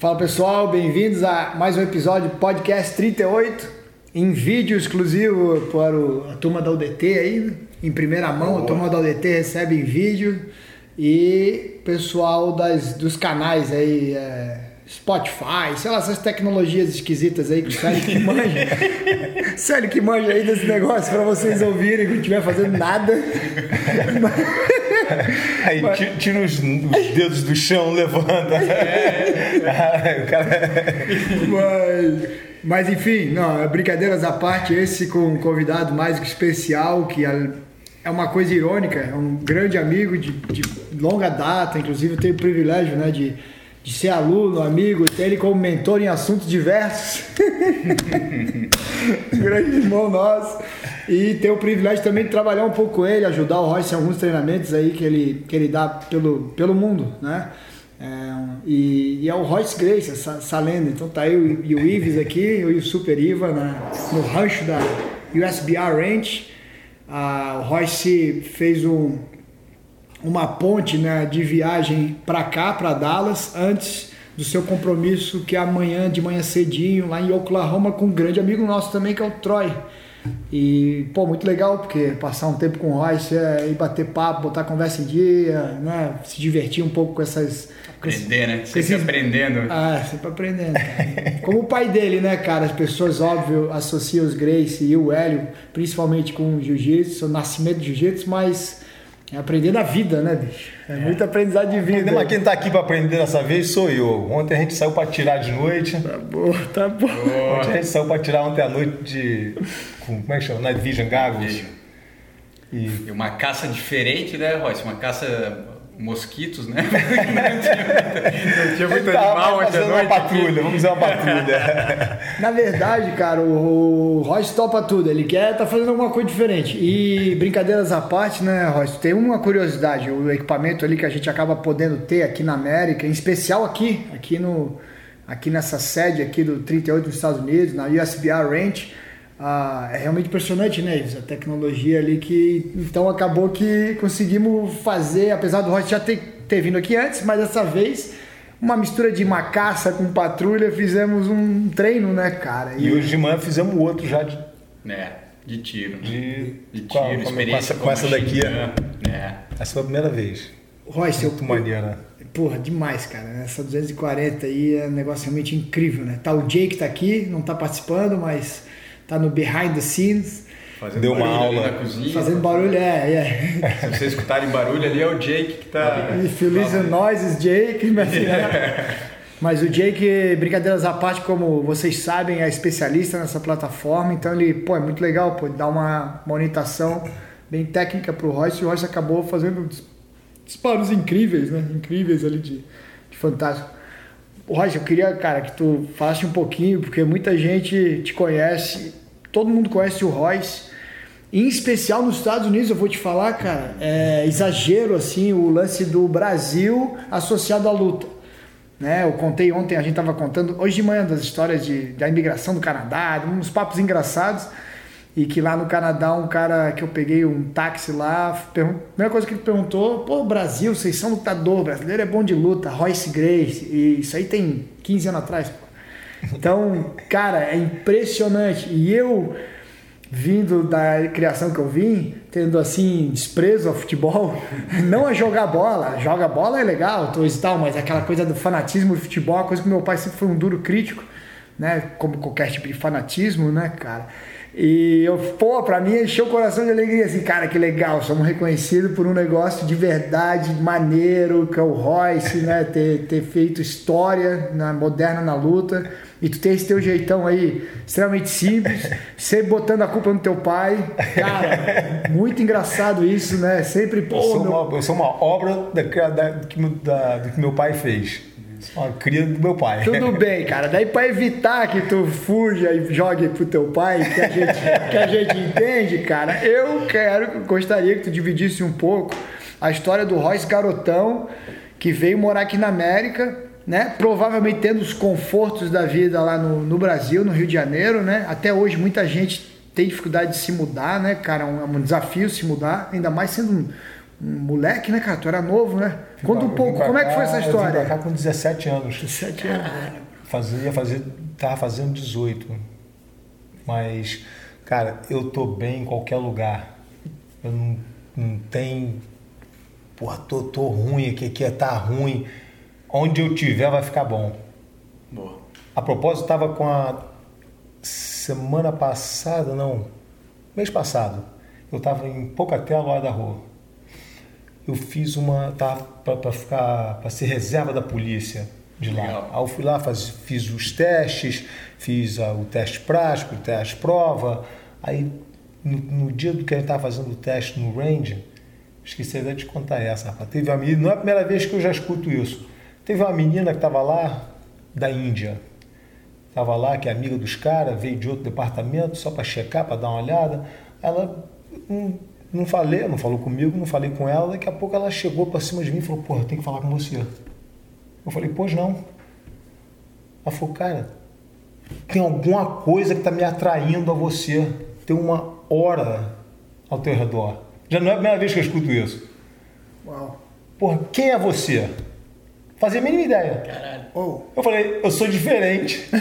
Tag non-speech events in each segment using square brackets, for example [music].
Fala pessoal, bem-vindos a mais um episódio do Podcast 38, em vídeo exclusivo para o, a turma da UDT aí, em primeira mão, a turma da UDT recebe em vídeo e pessoal das, dos canais aí, é, Spotify, sei lá, essas tecnologias esquisitas aí que o Célio que manja. [laughs] Célio que manja aí desse negócio para vocês ouvirem quando estiver fazendo nada. [laughs] [laughs] Aí Mas... tira os, os, dedos do chão, levanta. É. [laughs] cara... Mas, mas enfim, não, brincadeiras à parte, esse com um convidado mais que especial, que é uma coisa irônica, é um grande amigo de, de longa data, inclusive eu tenho o privilégio né, de de ser aluno, amigo, ter ele como mentor em assuntos diversos. [laughs] Grande irmão nosso. E ter o privilégio também de trabalhar um pouco com ele, ajudar o Royce em alguns treinamentos aí que ele, que ele dá pelo, pelo mundo, né? É, e, e, é o Royce Grace, essa, essa, lenda. Então tá eu e o Ives aqui, eu e o Super Iva na, no rancho da USBR Ranch. Ah, o Royce fez um, uma ponte né, de viagem para cá, para Dallas, antes do seu compromisso, que é amanhã, de manhã cedinho, lá em Oklahoma, com um grande amigo nosso também, que é o Troy. E, pô, muito legal, porque passar um tempo com o Royce é ir bater papo, botar conversa em dia, né? Se divertir um pouco com essas. Aprender, né? Sempre esses... aprendendo. Ah, sempre aprendendo. [laughs] Como o pai dele, né, cara? As pessoas, óbvio, associam os Grace e o Hélio, principalmente com o jiu-jitsu, o nascimento do jiu-jitsu, mas é aprender da vida, né, bicho? É, é. muito aprendizado de vida. Mas quem tá aqui para aprender dessa vez sou eu. Ontem a gente saiu para tirar de noite. Tá bom, tá bom. Ontem a gente saiu para tirar ontem à noite de. Como é que chama? Night Vision Goggles. E... e uma caça diferente, né, Royce? Uma caça mosquitos, né? [laughs] não tinha, muito animal ontem à noite. Uma patrulha, vamos fazer uma patrulha. [laughs] Na verdade, cara, o Royce topa tudo. Ele quer tá fazendo alguma coisa diferente. E brincadeiras à parte, né, Royce? Tem uma curiosidade. O equipamento ali que a gente acaba podendo ter aqui na América, em especial aqui, aqui no aqui nessa sede aqui do 38 dos Estados Unidos, na USBR Ranch, ah, é realmente impressionante, né, Ives? A tecnologia ali que. Então acabou que conseguimos fazer, apesar do Royce já ter, ter vindo aqui antes, mas dessa vez uma mistura de macaça com patrulha, fizemos um treino, né, cara? E, e hoje de manhã fizemos outro já de. É, de tiro. De, de tiro, qual, experiência com essa, com essa daqui. É. Essa foi a primeira vez. Royce, Muito eu, maneira. Porra, demais, cara. Essa 240 aí é um negócio realmente incrível, né? Tá o Jake tá aqui, não tá participando, mas tá no behind the scenes. Fazendo Deu uma aula na cozinha. Fazendo barulho, é, é. [laughs] Se vocês escutarem barulho ali, é o Jake que tá. If you listen noises, Jake. Mas, [laughs] mas o Jake, brincadeiras à parte, como vocês sabem, é especialista nessa plataforma, então ele, pô, é muito legal, pô, dá uma, uma orientação bem técnica pro Royce, e o Royce acabou fazendo disparos incríveis, né? Incríveis ali de, de fantástico. Royce, eu queria, cara, que tu falasse um pouquinho, porque muita gente te conhece todo mundo conhece o Royce. Em especial nos Estados Unidos, eu vou te falar, cara, é exagero assim o lance do Brasil associado à luta. Né? Eu contei ontem, a gente estava contando, hoje de manhã, das histórias de, da imigração do Canadá, uns papos engraçados. E que lá no Canadá, um cara que eu peguei um táxi lá, a primeira coisa que ele perguntou: pô, Brasil, vocês são lutador, brasileiro é bom de luta, Royce Grace. E isso aí tem 15 anos atrás, pô. Então, cara, é impressionante. E eu, vindo da criação que eu vim, tendo assim desprezo ao futebol, [laughs] não a jogar bola, joga bola é legal, tô tal, mas aquela coisa do fanatismo do futebol, uma coisa que meu pai sempre foi um duro crítico, né? Como qualquer tipo de fanatismo, né, cara? E eu, pô, pra mim encheu o coração de alegria, assim, cara, que legal, somos reconhecidos por um negócio de verdade, maneiro, que é o Royce, né, ter, ter feito história na, moderna na luta, e tu tem esse teu jeitão aí, extremamente simples, sempre botando a culpa no teu pai, cara, muito engraçado isso, né, sempre, pô... Eu sou, meu... uma, eu sou uma obra da, da, do, que, da, do que meu pai fez. Uma cria do meu pai. Tudo [laughs] bem, cara. Daí para evitar que tu fuja e jogue pro teu pai, que a gente, que a gente entende, cara, eu quero, gostaria que tu dividisse um pouco a história do Royce Garotão, que veio morar aqui na América, né? Provavelmente tendo os confortos da vida lá no, no Brasil, no Rio de Janeiro, né? Até hoje muita gente tem dificuldade de se mudar, né, cara? É um, é um desafio se mudar, ainda mais sendo um um moleque, né, cara? Tu era novo, né? Conta um pouco, como é que foi essa história? Eu vim pra cá com 17 anos. 17 anos. Fazia, fazia, tava fazendo 18. Mas, cara, eu tô bem em qualquer lugar. Eu não, não tenho. Porra, tô, tô ruim aqui, aqui tá ruim. Onde eu tiver vai ficar bom. Boa. A propósito, tava com a semana passada, não, mês passado, eu tava em Pocatello, lá da rua. Eu fiz uma, tava para ficar, para ser reserva da polícia de lá. Legal. Aí eu fui lá, faz, fiz os testes, fiz ah, o teste prático, o teste prova. Aí no, no dia do que a gente estava fazendo o teste no range, esqueci até de contar essa, rapaz. Teve uma menina, não é a primeira vez que eu já escuto isso. Teve uma menina que estava lá da Índia. Estava lá, que é amiga dos caras, veio de outro departamento só para checar, para dar uma olhada. Ela não, não falei, não falou comigo, não falei com ela. Daqui a pouco ela chegou para cima de mim e falou: Porra, tenho que falar com você. Eu falei: Pois não. Ela falou: Cara, tem alguma coisa que está me atraindo a você. Tem uma hora ao teu redor. Já não é a primeira vez que eu escuto isso. Uau. Porra, quem é você? Fazia a mínima ideia. Caralho. Oh, Eu falei, eu sou diferente. [laughs]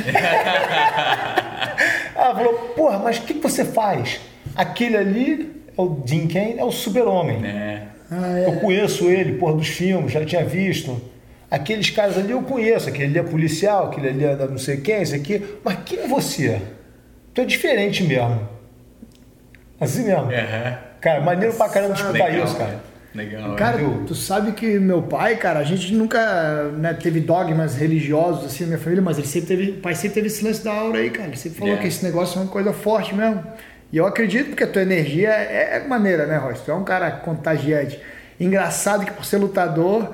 Ela falou, porra, mas o que, que você faz? Aquele ali é o Jim Kane, é o super-homem. É. ah, Eu é. conheço ele, porra, dos filmes, já tinha visto. Aqueles caras ali eu conheço, aquele ali é policial, aquele ali é da não sei quem, esse aqui. Mas quem é você? Tu é diferente mesmo. Assim mesmo. Aham. Cara, maneiro pra caramba escutar Legal, isso, cara. Legal. Cara, Entendeu? tu sabe que meu pai, cara, a gente nunca né, teve dogmas religiosos assim na minha família, mas ele sempre teve, o pai sempre teve esse lance da aura aí, cara. Ele sempre falou É. que esse negócio é uma coisa forte mesmo. E eu acredito porque a tua energia é, é maneira, né, Royce? Tu é um cara contagiante. Engraçado que por ser lutador,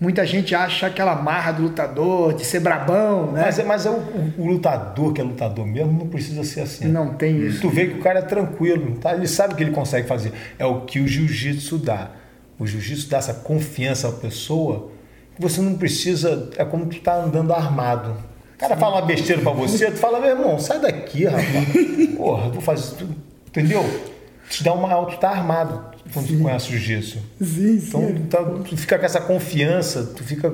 muita gente acha aquela marra do lutador, de ser brabão, né? Mas, é- mas é o, o- o lutador que é lutador mesmo não precisa ser assim. Não tem isso. Tu vê que o cara é tranquilo, tá? ele sabe o que ele consegue fazer. É o que o jiu-jitsu dá. O jiu-jitsu dá essa confiança à pessoa que você não precisa. É como tu tá andando armado. O cara fala uma besteira pra você, tu fala, meu irmão, sai daqui, rapaz. Porra, vou fazer. Tu, entendeu? Te dá uma. Tu tá armado quando tu conhece o jiu-jitsu. Sim, sim. Então, então, tu fica com essa confiança, tu fica.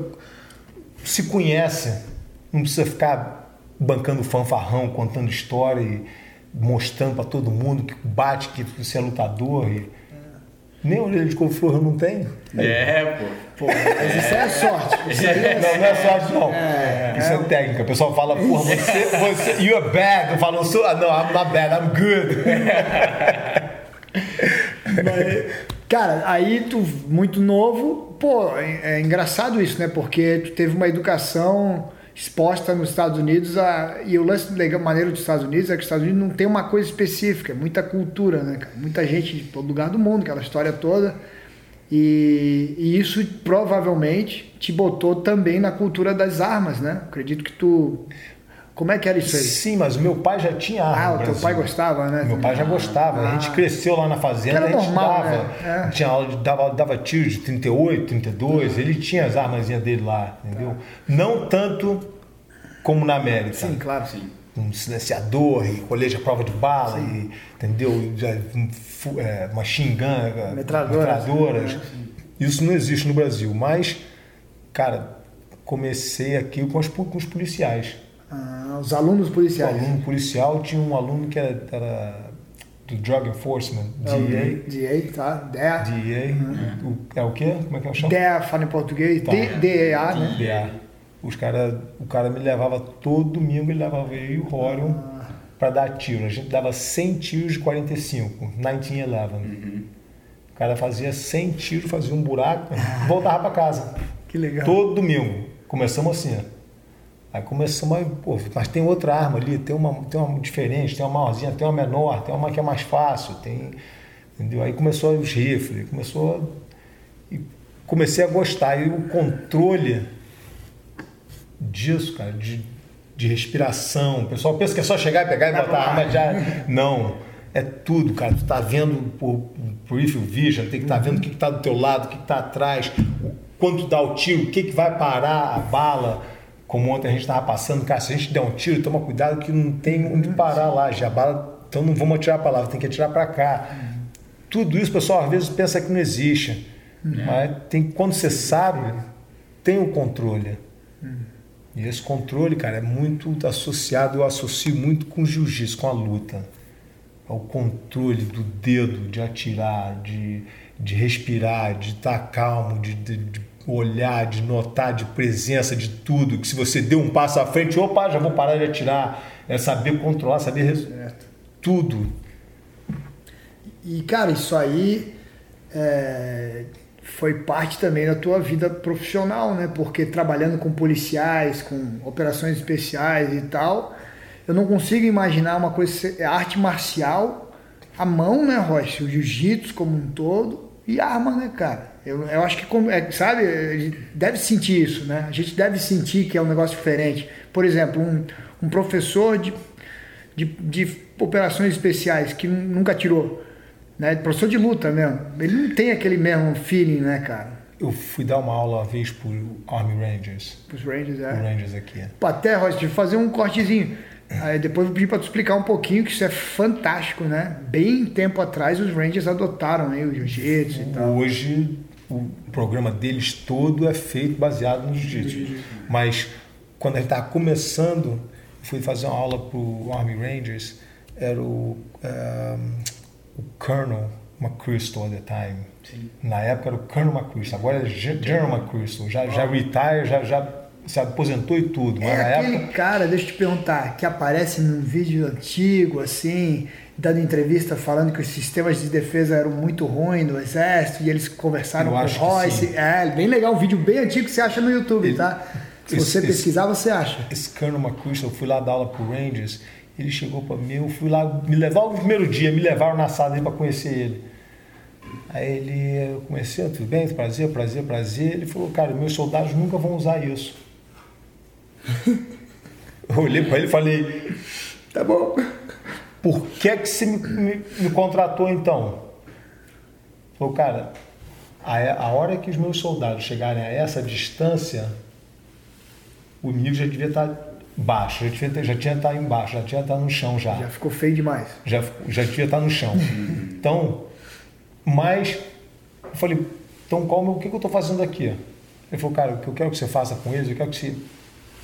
se conhece. Não precisa ficar bancando fanfarrão, contando história e mostrando pra todo mundo que bate, que você é lutador. E... Nem orelha de couve-flor eu não tenho. É, pô. Pô, mas isso é sorte. [laughs] Isso aí é Não, não é sorte, não. Isso é técnica. O pessoal fala, porra, você, você, you're bad. Eu falo, eu sou, ah, não, I'm not bad, I'm good. [laughs] Mas, cara, aí tu, muito novo, pô, é, é engraçado isso, né? Porque tu teve uma educação exposta nos Estados Unidos a, e o lance legal, maneiro dos Estados Unidos é que os Estados Unidos não tem uma coisa específica, é muita cultura, né, cara? Muita gente de todo lugar do mundo, aquela história toda. E, e isso provavelmente te botou também na cultura das armas, né? Acredito que tu. Como é que era isso aí? Sim, mas o meu pai já tinha arma. Ah, o teu pai gostava, né? Meu pai já gostava. A gente cresceu lá na fazenda, Era a gente normal, dava. né? É. Tinha aula de, dava, dava tiro de 38, 32. Ele tinha as armazinhas dele lá, entendeu? Não tanto como na América. Sim, claro. Sim. Um silenciador e colete à prova de bala, e, entendeu? E um fu- é, machine gun, é, Metralhadoras. metralhadoras. Isso não existe no Brasil. Mas, cara, comecei aqui com pu- com os policiais. Ah, os alunos O policiais. aluno policial tinha um aluno que era, era do Drug Enforcement, É o DEA. DEA, tá? DEA. DEA. O, é o quê? Como é que eu chamo? DEA fala em português. Tá. DEA, né? DEA. Os cara, o cara me levava todo domingo, ele levava eu e o Rorion para dar tiro. A gente dava 100 tiros de 45, 1911. O cara fazia 100 tiros, fazia um buraco, voltava para casa. Que legal. Todo domingo. Começamos assim. ó. Aí começamos a, pô, mas tem outra arma ali, tem uma, tem uma diferente, tem uma maiorzinha, tem uma menor, tem uma que é mais fácil, tem. Entendeu? Aí começou os rifles, começou. E comecei a gostar. E o controle disso, cara, de, de respiração. O pessoal pensa que é só chegar e pegar e botar a arma já. Não. É tudo, cara. Tu tá vendo por peripheral vision, tem que estar vendo o que, que tá do teu lado, o que, que tá atrás, o quanto dá o tiro, o que, que vai parar a bala. Como ontem a gente estava passando, cara, se a gente der um tiro, toma cuidado que não tem onde parar lá. Já bala, então não vamos atirar para lá, tem que atirar para cá. Tudo isso, pessoal, às vezes pensa que não existe. Uhum. Mas tem, quando você sabe, tem o controle. Uhum. E esse controle, cara, é muito associado, eu associo muito com o jiu-jitsu, com a luta. O controle do dedo, de atirar, de, de respirar, de estar calmo, de, de, de olhar, de notar, de presença, de tudo. Que se você deu um passo à frente, opa, já vou parar de atirar. É saber controlar, saber certo. tudo. E, cara, isso aí é, foi parte também da tua vida profissional, né? Porque trabalhando com policiais, com operações especiais e tal, eu não consigo imaginar uma coisa, é arte marcial, a mão, né, Rocha? O jiu-jitsu como um todo e arma, né, cara? Eu, eu acho que, é, sabe, deve sentir isso, né? A gente deve sentir que é um negócio diferente. Por exemplo, um, um professor de, de, de operações especiais que nunca tirou né? Professor de luta mesmo. Ele não tem aquele mesmo feeling, né, cara? Eu fui dar uma aula uma vez pro Army Rangers. Os Rangers, é. Os Rangers aqui. Pô, até, Roger, fazer um cortezinho. Aí depois eu pedi para tu explicar um pouquinho, que isso é fantástico, né? Bem tempo atrás os Rangers adotaram aí o jiu-jitsu e tal. Hoje o programa deles todo é feito baseado no jiu-jitsu. Mas quando a gente estava começando, fui fazer uma aula pro Army Rangers, era o... Um, o Colonel McChrystal at the time. Sim. Na época era o Colonel McChrystal, agora é General McChrystal. Já, já retire, já, já se aposentou e tudo. Mas é aquele época... cara, deixa eu te perguntar, que aparece num vídeo antigo, assim, dando entrevista falando que os sistemas de defesa eram muito ruins no exército e eles conversaram eu com o Royce. É, bem legal, um vídeo bem antigo que você acha no YouTube, Ele, tá? Se esse, você pesquisar, esse, você acha. Esse Colonel McChrystal, eu fui lá dar aula pro Rangers ele chegou para mim, eu fui lá, me levar no primeiro dia, me levaram na sala dele para conhecer ele. Aí ele, eu comecei, tudo bem, prazer, prazer, prazer. Ele falou, cara, meus soldados nunca vão usar isso. [laughs] eu olhei para ele e falei, tá bom. Por que é que você me, me, me contratou então? Falou, cara, a, a hora que os meus soldados chegarem a essa distância, o inimigo já devia estar tá baixo, já tinha, já tinha estar embaixo, já tinha estar no chão já. Já ficou feio demais. Já, já tinha estar no chão. então, mas eu falei, então qual, o que, que eu estou fazendo aqui? Ele falou, cara, o que eu quero que você faça com eles, eu quero que você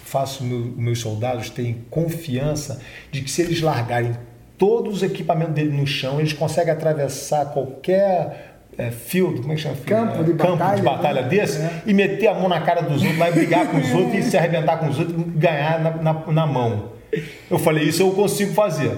faça os meu, meus soldados terem confiança de que se eles largarem todos os equipamentos dele no chão, eles conseguem atravessar qualquer é, field, como é que chama? Campo de Campo batalha, de batalha né? desse é. e meter a mão na cara dos outros, vai brigar com os outros e se arrebentar com os outros e ganhar na, na, na mão. Eu falei, isso eu consigo fazer.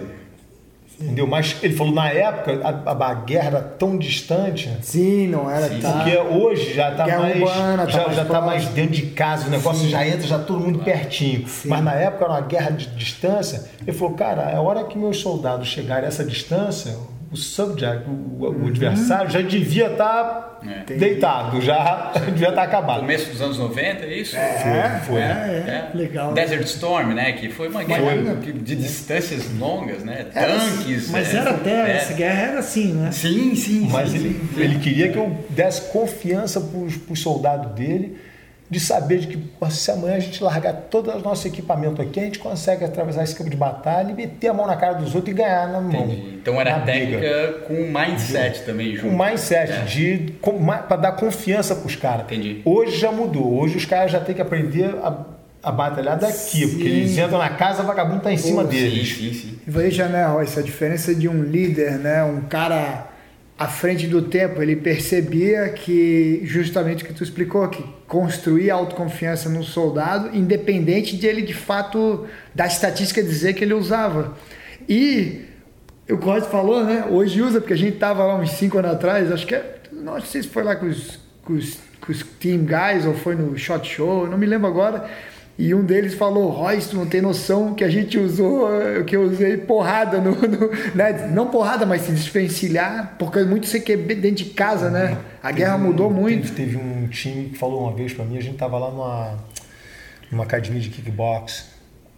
Entendeu? Mas ele falou, na época, a, a, guerra era tão distante. Sim, não era Sim, Porque hoje já está mais, urbana, tá já, mais, já tá mais dentro de casa, o negócio Sim. já entra, já todo mundo pertinho. Sim. Mas na época era uma guerra de distância. Ele falou, cara, a hora que meus soldados chegarem a essa distância, o subject, o, o adversário, já devia estar tá é. deitado, já [laughs] devia estar tá acabado. Começo dos anos 90, é isso? É, foi. foi. É, é, legal. Desert Storm, né? Que foi uma guerra foi. de distâncias longas, né? Era, Tanques. Mas é, era até, essa guerra era assim, né? Sim, sim. Mas sim, ele, sim. ele queria que eu desse confiança para os soldados dele de saber de que se amanhã a gente largar todo o nosso equipamento aqui, a gente consegue atravessar esse campo de batalha e meter a mão na cara dos outros e ganhar na mão. Entendi. Então era técnica briga. com mindset também junto. Com mindset, é. de para dar confiança para os caras. Entendi. Hoje já mudou. Hoje os caras já têm que aprender a, a batalhar daqui, sim. porque eles entram na casa, o vagabundo está em Pô, cima deles. Sim, sim, sim. Veja, né, Royce, a diferença de um líder, né, um cara à frente do tempo, ele percebia que, justamente o que tu explicou, que construir autoconfiança no soldado, independente de ele de fato, da estatística dizer que ele usava. E o Corte falou, né? Hoje usa, porque a gente tava lá uns 5 anos atrás, acho que é, não sei se foi lá com os, com os, com os team guys ou foi no shot show, não me lembro agora e um deles falou, Royce, tu não tem noção que a gente usou, que eu usei porrada no, no né? não porrada, mas se desvencilhar, porque muito CQB dentro de casa, né? A teve guerra mudou um, muito. Teve, teve, um time que falou uma vez para mim, a gente tava lá numa, numa academia de kickbox,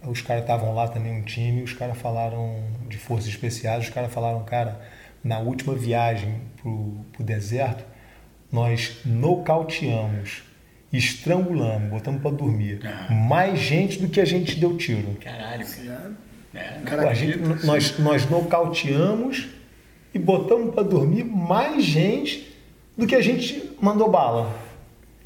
os caras estavam lá também, um time, os caras falaram de forças especiais, os caras falaram, cara, na última viagem pro, pro deserto, nós nocauteamos estrangulamos, botamos para dormir. Ah. Mais gente do que a gente deu tiro. Caralho, cara. É, a gente, nós, nós nocauteamos e botamos para dormir mais gente do que a gente mandou bala.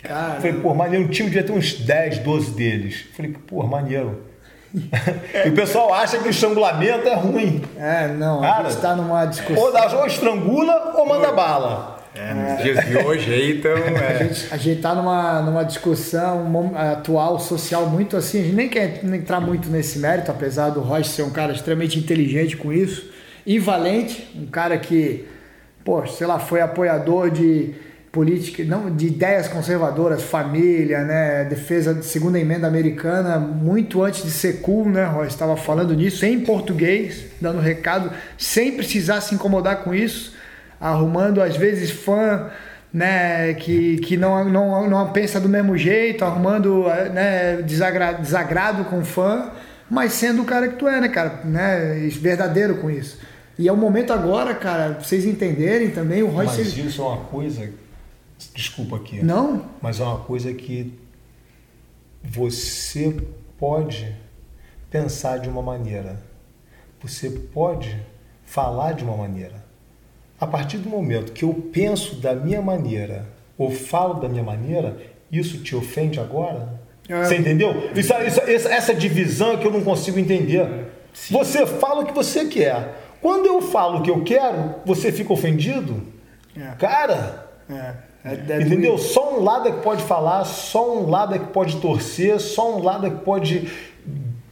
Cara, Falei, pô, maneiro, um time devia ter uns 10, 12 deles. Falei, pô, maneiro. [laughs] e o pessoal acha que o estrangulamento é ruim. é, não, Cara, a gente tá numa discussão. Ou, ou estrangula ou manda bala. É, nos dias de hoje aí, então. [laughs] A É. gente, a gente tá numa, numa discussão atual, social, muito assim. A gente nem quer entrar muito nesse mérito, apesar do Rocha ser um cara extremamente inteligente com isso. E valente, um cara que, pô, sei lá, foi apoiador de política, não, de ideias conservadoras, família, né, defesa de segunda emenda americana, muito antes de ser cool, né, Rocha? Estava falando nisso em português, dando recado, sem precisar se incomodar com isso arrumando às vezes fã né, que, que não, não, não pensa do mesmo jeito, arrumando né, desagra, desagrado com fã, mas sendo o cara que tu é, né, cara? Né, verdadeiro com isso. E é o momento agora, cara, pra vocês entenderem também, o Royce... Mas isso é uma coisa. Desculpa aqui. Não? Mas é uma coisa que você pode pensar de uma maneira. Você pode falar de uma maneira. A partir do momento que eu penso da minha maneira ou falo da minha maneira, isso te ofende agora? É. Você entendeu? Isso- isso- essa, divisão é que eu não consigo entender. Você fala o que você quer. Quando eu falo o que eu quero, você fica ofendido? É. Cara, É, é, é Entendeu? Só um lado é que pode falar, só um lado é que pode torcer, só um lado é que pode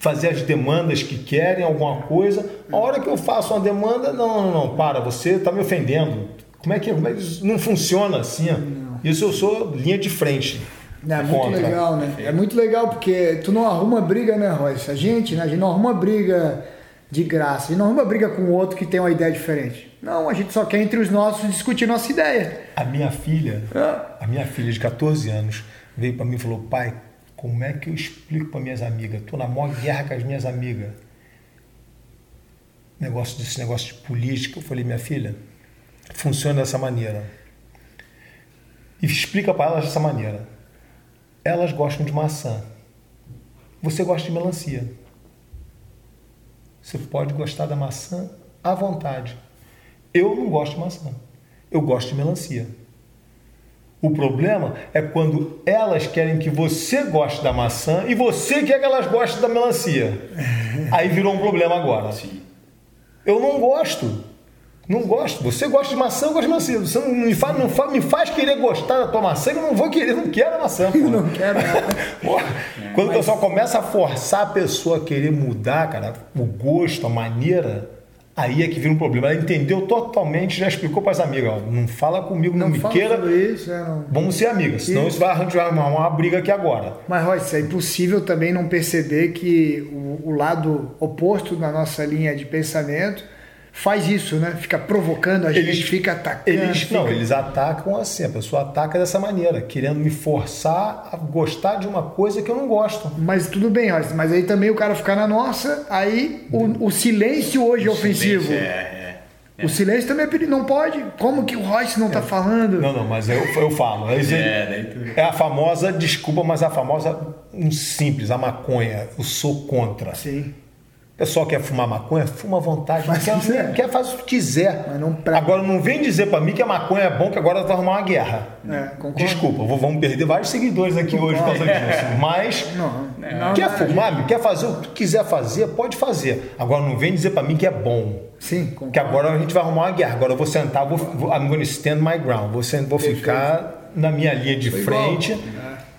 fazer as demandas que querem, alguma coisa. A hora que eu faço uma demanda, não, não, não, para, você está me ofendendo. Como é que como é que isso não funciona assim? Isso eu sou linha de frente. É muito contra. legal, né? É muito legal porque tu não arruma briga, né, Royce? A gente, né? A gente não arruma briga de graça. A gente não arruma briga com outro que tem uma ideia diferente. Não, a gente só quer entre os nossos discutir nossa ideia. A minha filha, É. a minha filha de 14 anos, veio para mim e falou: pai, como é que eu explico para minhas amigas? Tô na maior guerra com as minhas amigas. Negócio desse negócio de política. Eu falei: minha filha, funciona dessa maneira. E explica para elas dessa maneira. Elas gostam de maçã. Você gosta de melancia. Você pode gostar da maçã à vontade. Eu não gosto de maçã. Eu gosto de melancia. O problema é quando elas querem que você goste da maçã e você quer que elas gostem da melancia. Aí virou um problema agora. Sim. Eu não gosto. Não gosto. Você gosta de maçã, eu gosto de melancia. Você não me faz, não fa- me faz querer gostar da tua maçã, eu não vou querer, eu não quero a maçã. Porra. [laughs] Não quero nada. [laughs] Quando o pessoal começa a forçar a pessoa a querer mudar, cara, o gosto, a maneira, aí é que vira um problema. Ela entendeu totalmente, já explicou para as amigas, ó, não fala comigo, não, Não me queira, sobre isso, é, não. vamos ser amigas, senão isso vai arranjar uma, uma briga aqui agora. Mas, Royce, é impossível também não perceber que o, o lado oposto da nossa linha de pensamento faz isso, né? Fica provocando a gente, Eles- fica atacando. Eles, fica... não, eles atacam assim, a pessoa ataca dessa maneira, querendo me forçar a gostar de uma coisa que eu não gosto. Mas tudo bem, Royce, mas aí também o cara ficar na nossa, aí o, o silêncio hoje é ofensivo. É, é. O silêncio também é perigoso. Não pode. Como que o Royce não tá falando? Não, não, mas eu, eu falo. É, É, é a famosa, desculpa, mas a famosa, um simples, a maconha. Eu sou contra. Sim. O pessoal quer fumar maconha, fuma à vontade. Mas quer, quiser. [laughs] quer fazer o que quiser. Mas não pra- Agora não vem dizer pra mim que a maconha é bom, que agora vai arrumar uma guerra. É, concordo. Desculpa, vou- vamos perder vários seguidores aqui hoje por causa disso. Mas [laughs] Não, não, quer não, fumar, quer fazer o que quiser fazer, pode fazer. Agora não vem dizer pra mim que é bom. Sim, Que concordo. agora a gente vai arrumar uma guerra. Agora eu vou sentar, vou, vou, I'm going to stand my ground. Vou, vou ficar na minha linha de Foi igual. frente.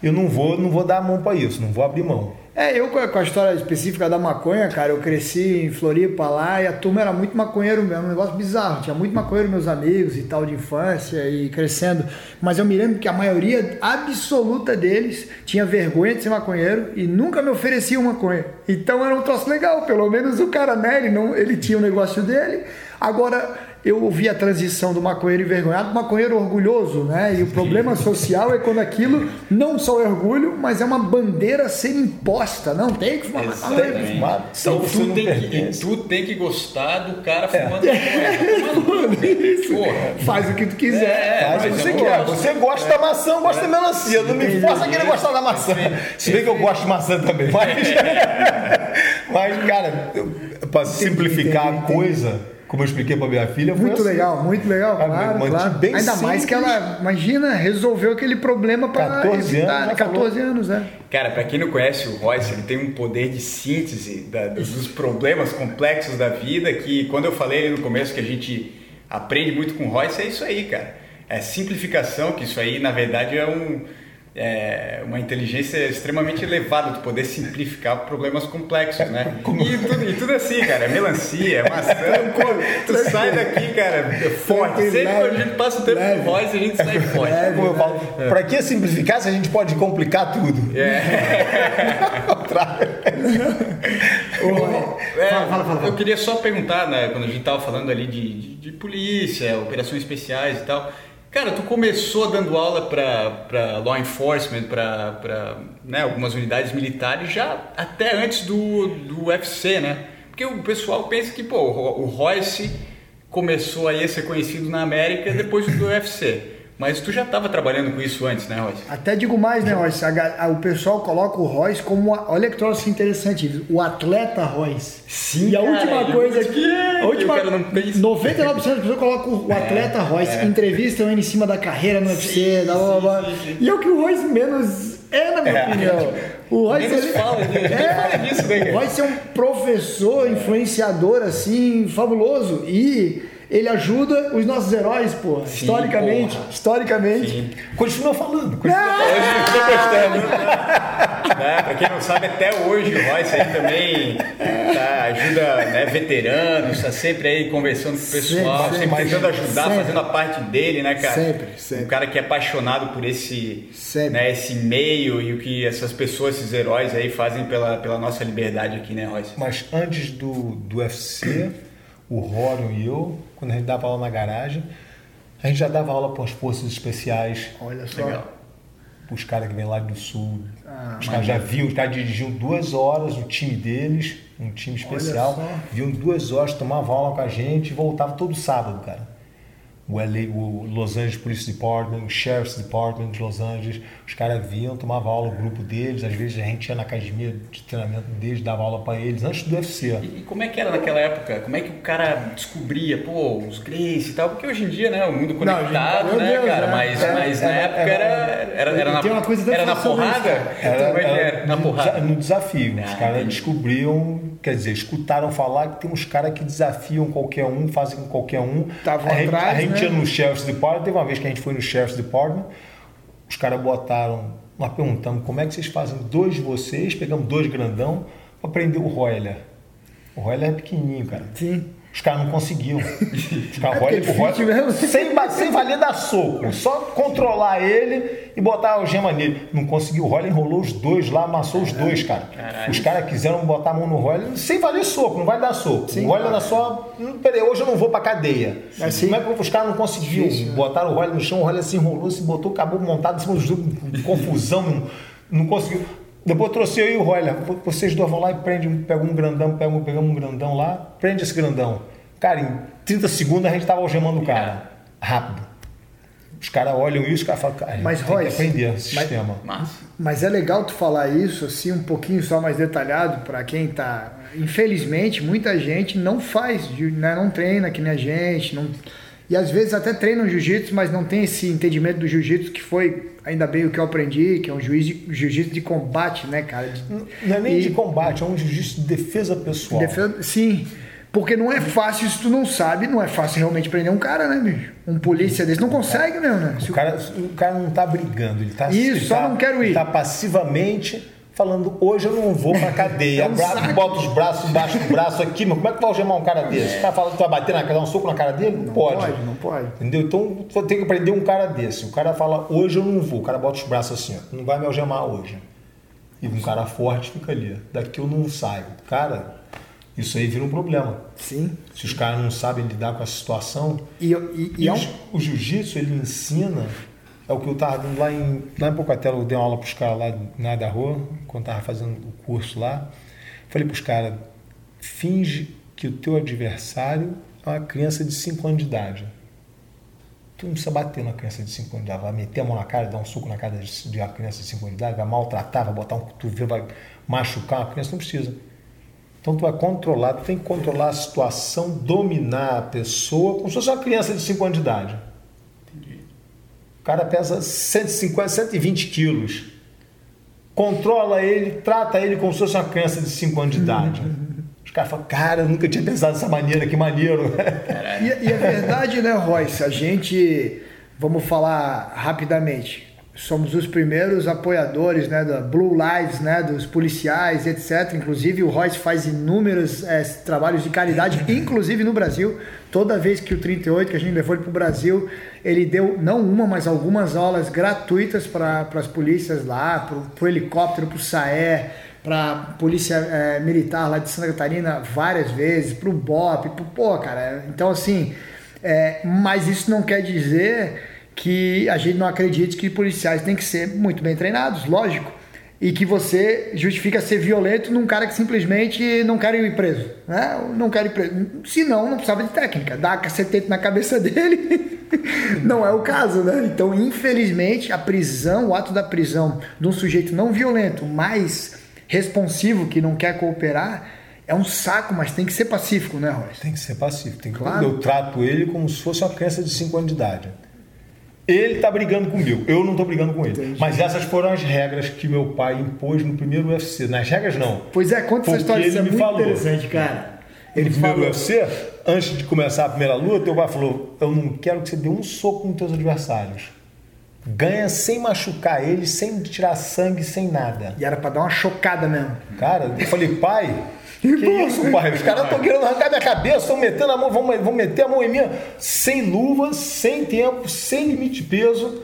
Eu não vou, não vou dar a mão para isso, não vou abrir mão. É, eu com a, história específica da maconha, cara, eu cresci em Floripa lá e a turma era muito maconheiro mesmo, um negócio bizarro. Tinha muito maconheiro meus amigos e tal de infância e crescendo. Mas eu me lembro que a maioria absoluta deles tinha vergonha de ser maconheiro e nunca me ofereciam maconha. Então era um troço legal, pelo menos o cara, né, ele, não, ele tinha o negócio dele. Agora eu ouvi a transição do maconheiro envergonhado para maconheiro orgulhoso, né? E o problema social é quando aquilo não só é orgulho, mas é uma bandeira ser imposta. Não tem que fumar maconha. Tem que fumar, Então tu não tem, que, tu tem que gostar do cara É. fumando maconha. [laughs] Isso. Porra. Faz o que tu quiser. É, Faz o que você eu quer. Você gosta da maçã, eu gosto da melancia. Não me força a querer gostar da maçã. Se bem que eu gosto de maçã também. Mas, [laughs] [laughs] mas cara, para simplificar a entendi. coisa, como eu expliquei para minha filha, muito assim. legal, muito legal, Ah, claro, claro. Ainda mais que simples. ela, imagina, resolveu aquele problema para 14 evitar, anos, né? já falou. 14 anos, né? Cara, pra quem não conhece o Royce, ele tem um poder de síntese da- dos problemas complexos da vida que quando eu falei ali no começo que a gente aprende muito com o Royce, é isso aí, cara. É simplificação, que isso aí na verdade é um é uma inteligência extremamente elevada, tu poder simplificar problemas complexos, né? [laughs] E, tudo, e tudo assim, cara, é melancia, é maçã, [laughs] tu sai daqui, cara, forte. Sempre Leve, a gente passa o tempo leve. com Royce, a gente sai [laughs] forte. Como eu falo, pra que simplificar se a gente pode complicar tudo? É, Fala, fala, fala. Eu queria só perguntar, né, quando a gente tava falando ali de, de, de polícia, operações especiais e tal. Cara, tu começou dando aula para law enforcement, para né, algumas unidades militares já até antes do, do UFC, né? Porque o pessoal pensa que, pô, o Royce começou aí a ser conhecido na América depois do UFC. Mas tu já estava trabalhando com isso antes, né, Royce? Até digo mais, né, Royce? A a- o pessoal coloca o Royce como. a- olha que troço interessante, o atleta Royce. Sim, E a cara, última coisa que é, A última, não pensa. 99% das pessoas colocam o atleta Royce, entrevistam ele em cima da carreira no UFC, blá, blá, blá. sim, sim. E é o que o Royce menos é, na minha opinião. O Royce ele- fala, né? Fala disso, né? O Royce é um professor, influenciador, assim, fabuloso. E ele ajuda os nossos heróis, pô. Sim, historicamente. porra. Historicamente. Sim. Continua falando. Continua né? Pra quem não sabe, até hoje o Royce aí também tá, ajuda né, veteranos, tá sempre aí conversando com o pessoal, Sempre, sempre, sempre. tentando ajudar, Sempre. fazendo a parte dele, né, cara? Sempre, sempre. Um cara que é apaixonado por esse, né, esse meio e o que essas pessoas, esses heróis aí fazem pela, pela nossa liberdade aqui, né, Royce? Mas antes do, do UFC, o Rorion e eu, quando a gente dava aula na garagem, a gente já dava aula para as forças especiais, Olha só. Legal. os caras que vêm lá do sul. Ah, os caras já viam, os caras dirigiam duas horas o time deles, um time especial, viam duas horas, tomavam aula com a gente e voltavam todo sábado, cara. O, LA, o Los Angeles Police Department, o Sheriff's Department de Los Angeles, os caras vinham, tomavam aula, o grupo deles, às vezes a gente ia na academia de treinamento deles, dava aula para eles, antes do UFC. E, e como é que era naquela época? Como é que o cara descobria, pô, os Grace e tal? Porque hoje em dia, né, o mundo Não, conectado, meu né, Deus, cara? né? Mas, É, mas na é, época é, era, era, era, na, Tem uma coisa até era na sobre isso, porrada? é que era? Na porrada. No desafio. Os Ah, caras entendi. descobriam, quer dizer, escutaram falar que tem uns caras que desafiam qualquer um, fazem com qualquer um. Tavam a gente, atrás, a gente né? ia no Sheriff's Department, teve uma vez que a gente foi no Sheriff's Department, os caras botaram, nós perguntamos como é que vocês fazem dois de vocês, pegamos dois grandão para prender o Royler. O Royler é pequenininho, cara. Sim. Os caras não conseguiam. [laughs] Os caras, É porque o fit mesmo. sem, sem valer dar soco, só controlar ele e botar a algema nele. Não conseguiu. O Royler enrolou os dois lá, amassou os dois, cara. Caralho. Os caras quiseram botar a mão no Royler sem valer soco, não vai dar soco. O Royler era só. "Hum, Peraí, hoje eu não vou pra cadeia. Assim. Como é que os caras não conseguiam? Difícil, né? Botaram o Royler no chão, o Royler se enrolou, se botou, acabou montado em cima dos dois, confusão, não, não conseguiu. Depois trouxe eu e o Royler. Vocês dois vão lá e prendem, pegam um grandão, pegam, pegamos um grandão lá, prende esse grandão. Cara, em 30 segundos a gente tava algemando o cara. Rápido. Os caras olham isso e cara falam, cara, Mas, tem que Royce, aprender mas- esse sistema. Massa. Mas é legal tu falar isso assim um pouquinho só mais detalhado para quem tá. Infelizmente, muita gente não faz, né? não treina que nem a gente, não... e às vezes até treina o jiu-jitsu, mas não tem esse entendimento do jiu-jitsu que foi ainda bem o que eu aprendi, que é um juiz de- jiu-jitsu de combate, né, cara? De- Não é nem E- de combate, é um jiu-jitsu de defesa pessoal. Defesa- Sim. Porque não é fácil, se tu não sabe, não é fácil realmente prender um cara, né, bicho? Um polícia desse não consegue mesmo, né? Se O cara, o cara não tá brigando, ele tá, Isso, ele só tá- não quero ir. ele tá passivamente falando, hoje eu não vou pra cadeia. [laughs] É um bota os braços embaixo do braço aqui, mas como é que tu vai algemar um cara desse? O cara fala que tu vai bater na cara, dar um soco na cara dele? Não, Não pode. pode, não pode. Entendeu? Então tem que aprender um cara desse. O cara fala, hoje eu não vou. O cara bota os braços assim, ó, não vai me algemar hoje. E um cara forte fica ali. Daqui eu não saio. Cara, isso aí vira um problema. Sim. Se os caras não sabem lidar com essa situação, E, e, e e é o, um- o jiu-jitsu, ele ensina, é o que eu estava dando lá em, lá em Pocatela, eu dei uma aula para os caras lá na da rua, quando estava fazendo o curso lá. Falei para os caras, finge que o teu adversário é uma criança de 5 anos de idade. Tu não precisa bater na criança de 5 anos de idade, vai meter a mão na cara, dar um soco na cara de de uma criança de 5 anos de idade, vai maltratar, vai botar um cotovelo, vai machucar uma criança, não precisa. Então tu vai controlar, tu tem que controlar a situação, dominar a pessoa, como se fosse uma criança de 5 anos de idade. Entendi. O cara pesa 150, 120 quilos. Controla ele, trata ele como se fosse uma criança de 5 anos de idade. Os caras falam, cara, eu nunca tinha pensado dessa maneira, que maneiro. E, e a verdade, né, Royce? A gente, vamos falar rapidamente, somos os primeiros apoiadores né, da Blue Lives, né, dos policiais, etc. Inclusive o Royce faz inúmeros é, trabalhos de caridade, [laughs] inclusive no Brasil. Toda vez que o 38, que a gente levou ele para o Brasil, ele deu não uma, mas algumas aulas gratuitas para as polícias lá, para o helicóptero, para o SAE, para a polícia é, militar lá de Santa Catarina várias vezes, para o BOP, pro, pô, cara. Então assim, é, mas isso não quer dizer que a gente não acredite que policiais têm que ser muito bem treinados, lógico. E que você justifica ser violento num cara que simplesmente não quer ir preso. Né? Não quer ir preso. Se não, não precisava de técnica. Dá cacetete na cabeça [laughs] dele. não é o caso, né? Então, infelizmente, a prisão, o ato da prisão de um sujeito não violento, mais responsivo, que não quer cooperar, é um saco, mas tem que ser pacífico, né, Royce? Tem que ser pacífico. Tem que... Claro. Eu trato ele como se fosse uma criança de 5 anos de idade. Ele está brigando comigo, eu não estou brigando com ele. Entendi. Mas essas foram as regras que meu pai impôs no primeiro UFC. Nas regras, não. Pois é, conta essa história, isso é muito falou. interessante, cara. Ele no primeiro UFC, antes de começar a primeira luta, teu pai falou: Eu não quero que você dê um soco nos teus adversários. Ganha sem machucar eles, sem tirar sangue, sem nada. E era para dar uma chocada mesmo. Cara, eu falei, pai, que, que isso, pai? Os caras estão querendo arrancar minha cabeça, estão metendo a mão, vão, vão meter a mão em mim, sem luva, sem tempo, sem limite de peso.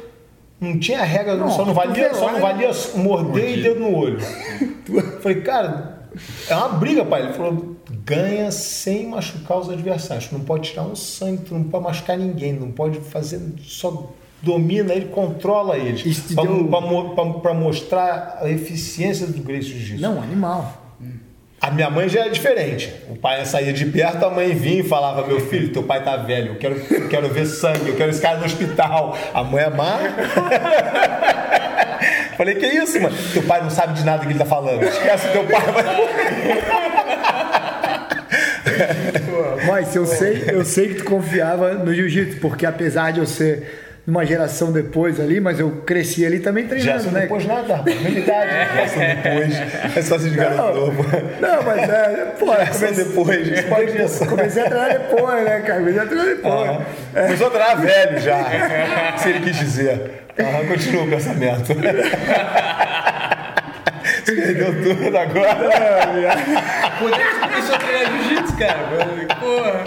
Não tinha regra, não, só não valia, só não valia morder e dedo no olho. [laughs] Falei, cara, é uma briga, pai. Ele falou, ganha sem machucar os adversários. Tu não pode tirar um sangue, tu não pode machucar ninguém, não pode fazer, só domina ele, controla eles. Para deu... mostrar a eficiência do Grace Jiu-Jitsu. Não, animal. A minha mãe já é diferente. O pai saía de perto, a mãe vinha e falava: Meu filho, teu pai tá velho, eu quero, eu quero ver sangue, eu quero esse cara no hospital. A mãe é má. [laughs] Falei: Que isso, mano? Teu pai não sabe de nada que ele tá falando. Esquece teu pai. Mas eu sei, eu sei que tu confiava no jiu-jitsu, porque apesar de eu ser numa geração depois ali, mas eu cresci ali também treinando, né? depois nada, humildade. Geração depois, é só se jogar de novo. Não, mas é, pô, comecei, depois, pode pensar. Comecei a treinar depois, né, cara? Comecei a treinar depois. Uhum. É. Começou a treinar velho já, se ele quis dizer. Uhum, continua o pensamento. [laughs] Você perdeu tudo agora. Quando é que começou a treinar jiu-jitsu, cara? Porra.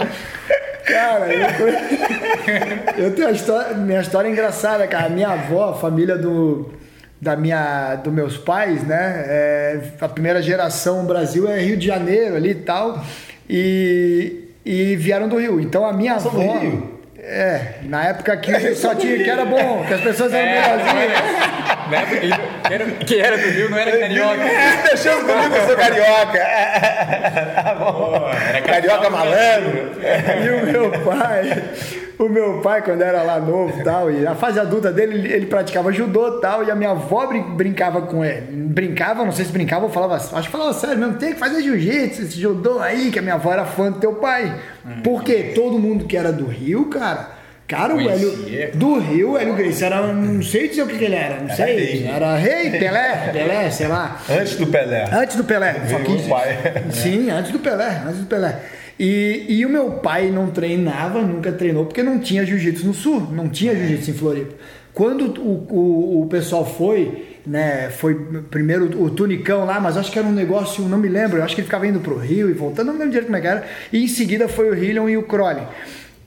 Cara, eu, [laughs] eu tenho a história, minha história é engraçada, cara. Minha avó, a família do, da minha, dos meus pais, né? É, a primeira geração no Brasil é Rio de Janeiro ali e tal. E, e vieram do Rio. Então a minha avó. Do Rio? É, na época que só tinha que era bom, que as pessoas eram é, Na época que era, quem era do Rio não era carioca. Deixando comigo que eu sou carioca. era carioca malandro. E o meu pai, o meu pai, quando era lá novo tal, e a fase adulta dele, ele praticava judô tal, e a minha avó brincava com ele. Brincava, não sei se brincava ou falava, acho que falava sério mesmo, tem que fazer jiu-jitsu, esse judô aí, que a minha avó era fã do teu pai. Porque todo mundo que era do Rio, cara. Cara, o Hélio do Rio, Hélio Grace era, não sei dizer o que, que ele era, não era sei. Rei. Era rei, Pelé, Pelé, sei lá. Antes do Pelé. Antes do Pelé. Só que, pai. Sim, antes do Pelé, antes do Pelé. E, e o meu pai não treinava, nunca treinou, porque não tinha jiu-jitsu no sul, não tinha jiu-jitsu em Floripa. Quando o, o, o pessoal foi, né? Foi primeiro o Tunicão lá, mas acho que era um negócio, não me lembro, acho que ele ficava indo pro Rio e voltando, não me lembro direito como é que era. E em seguida foi o Hillion e o Crowley.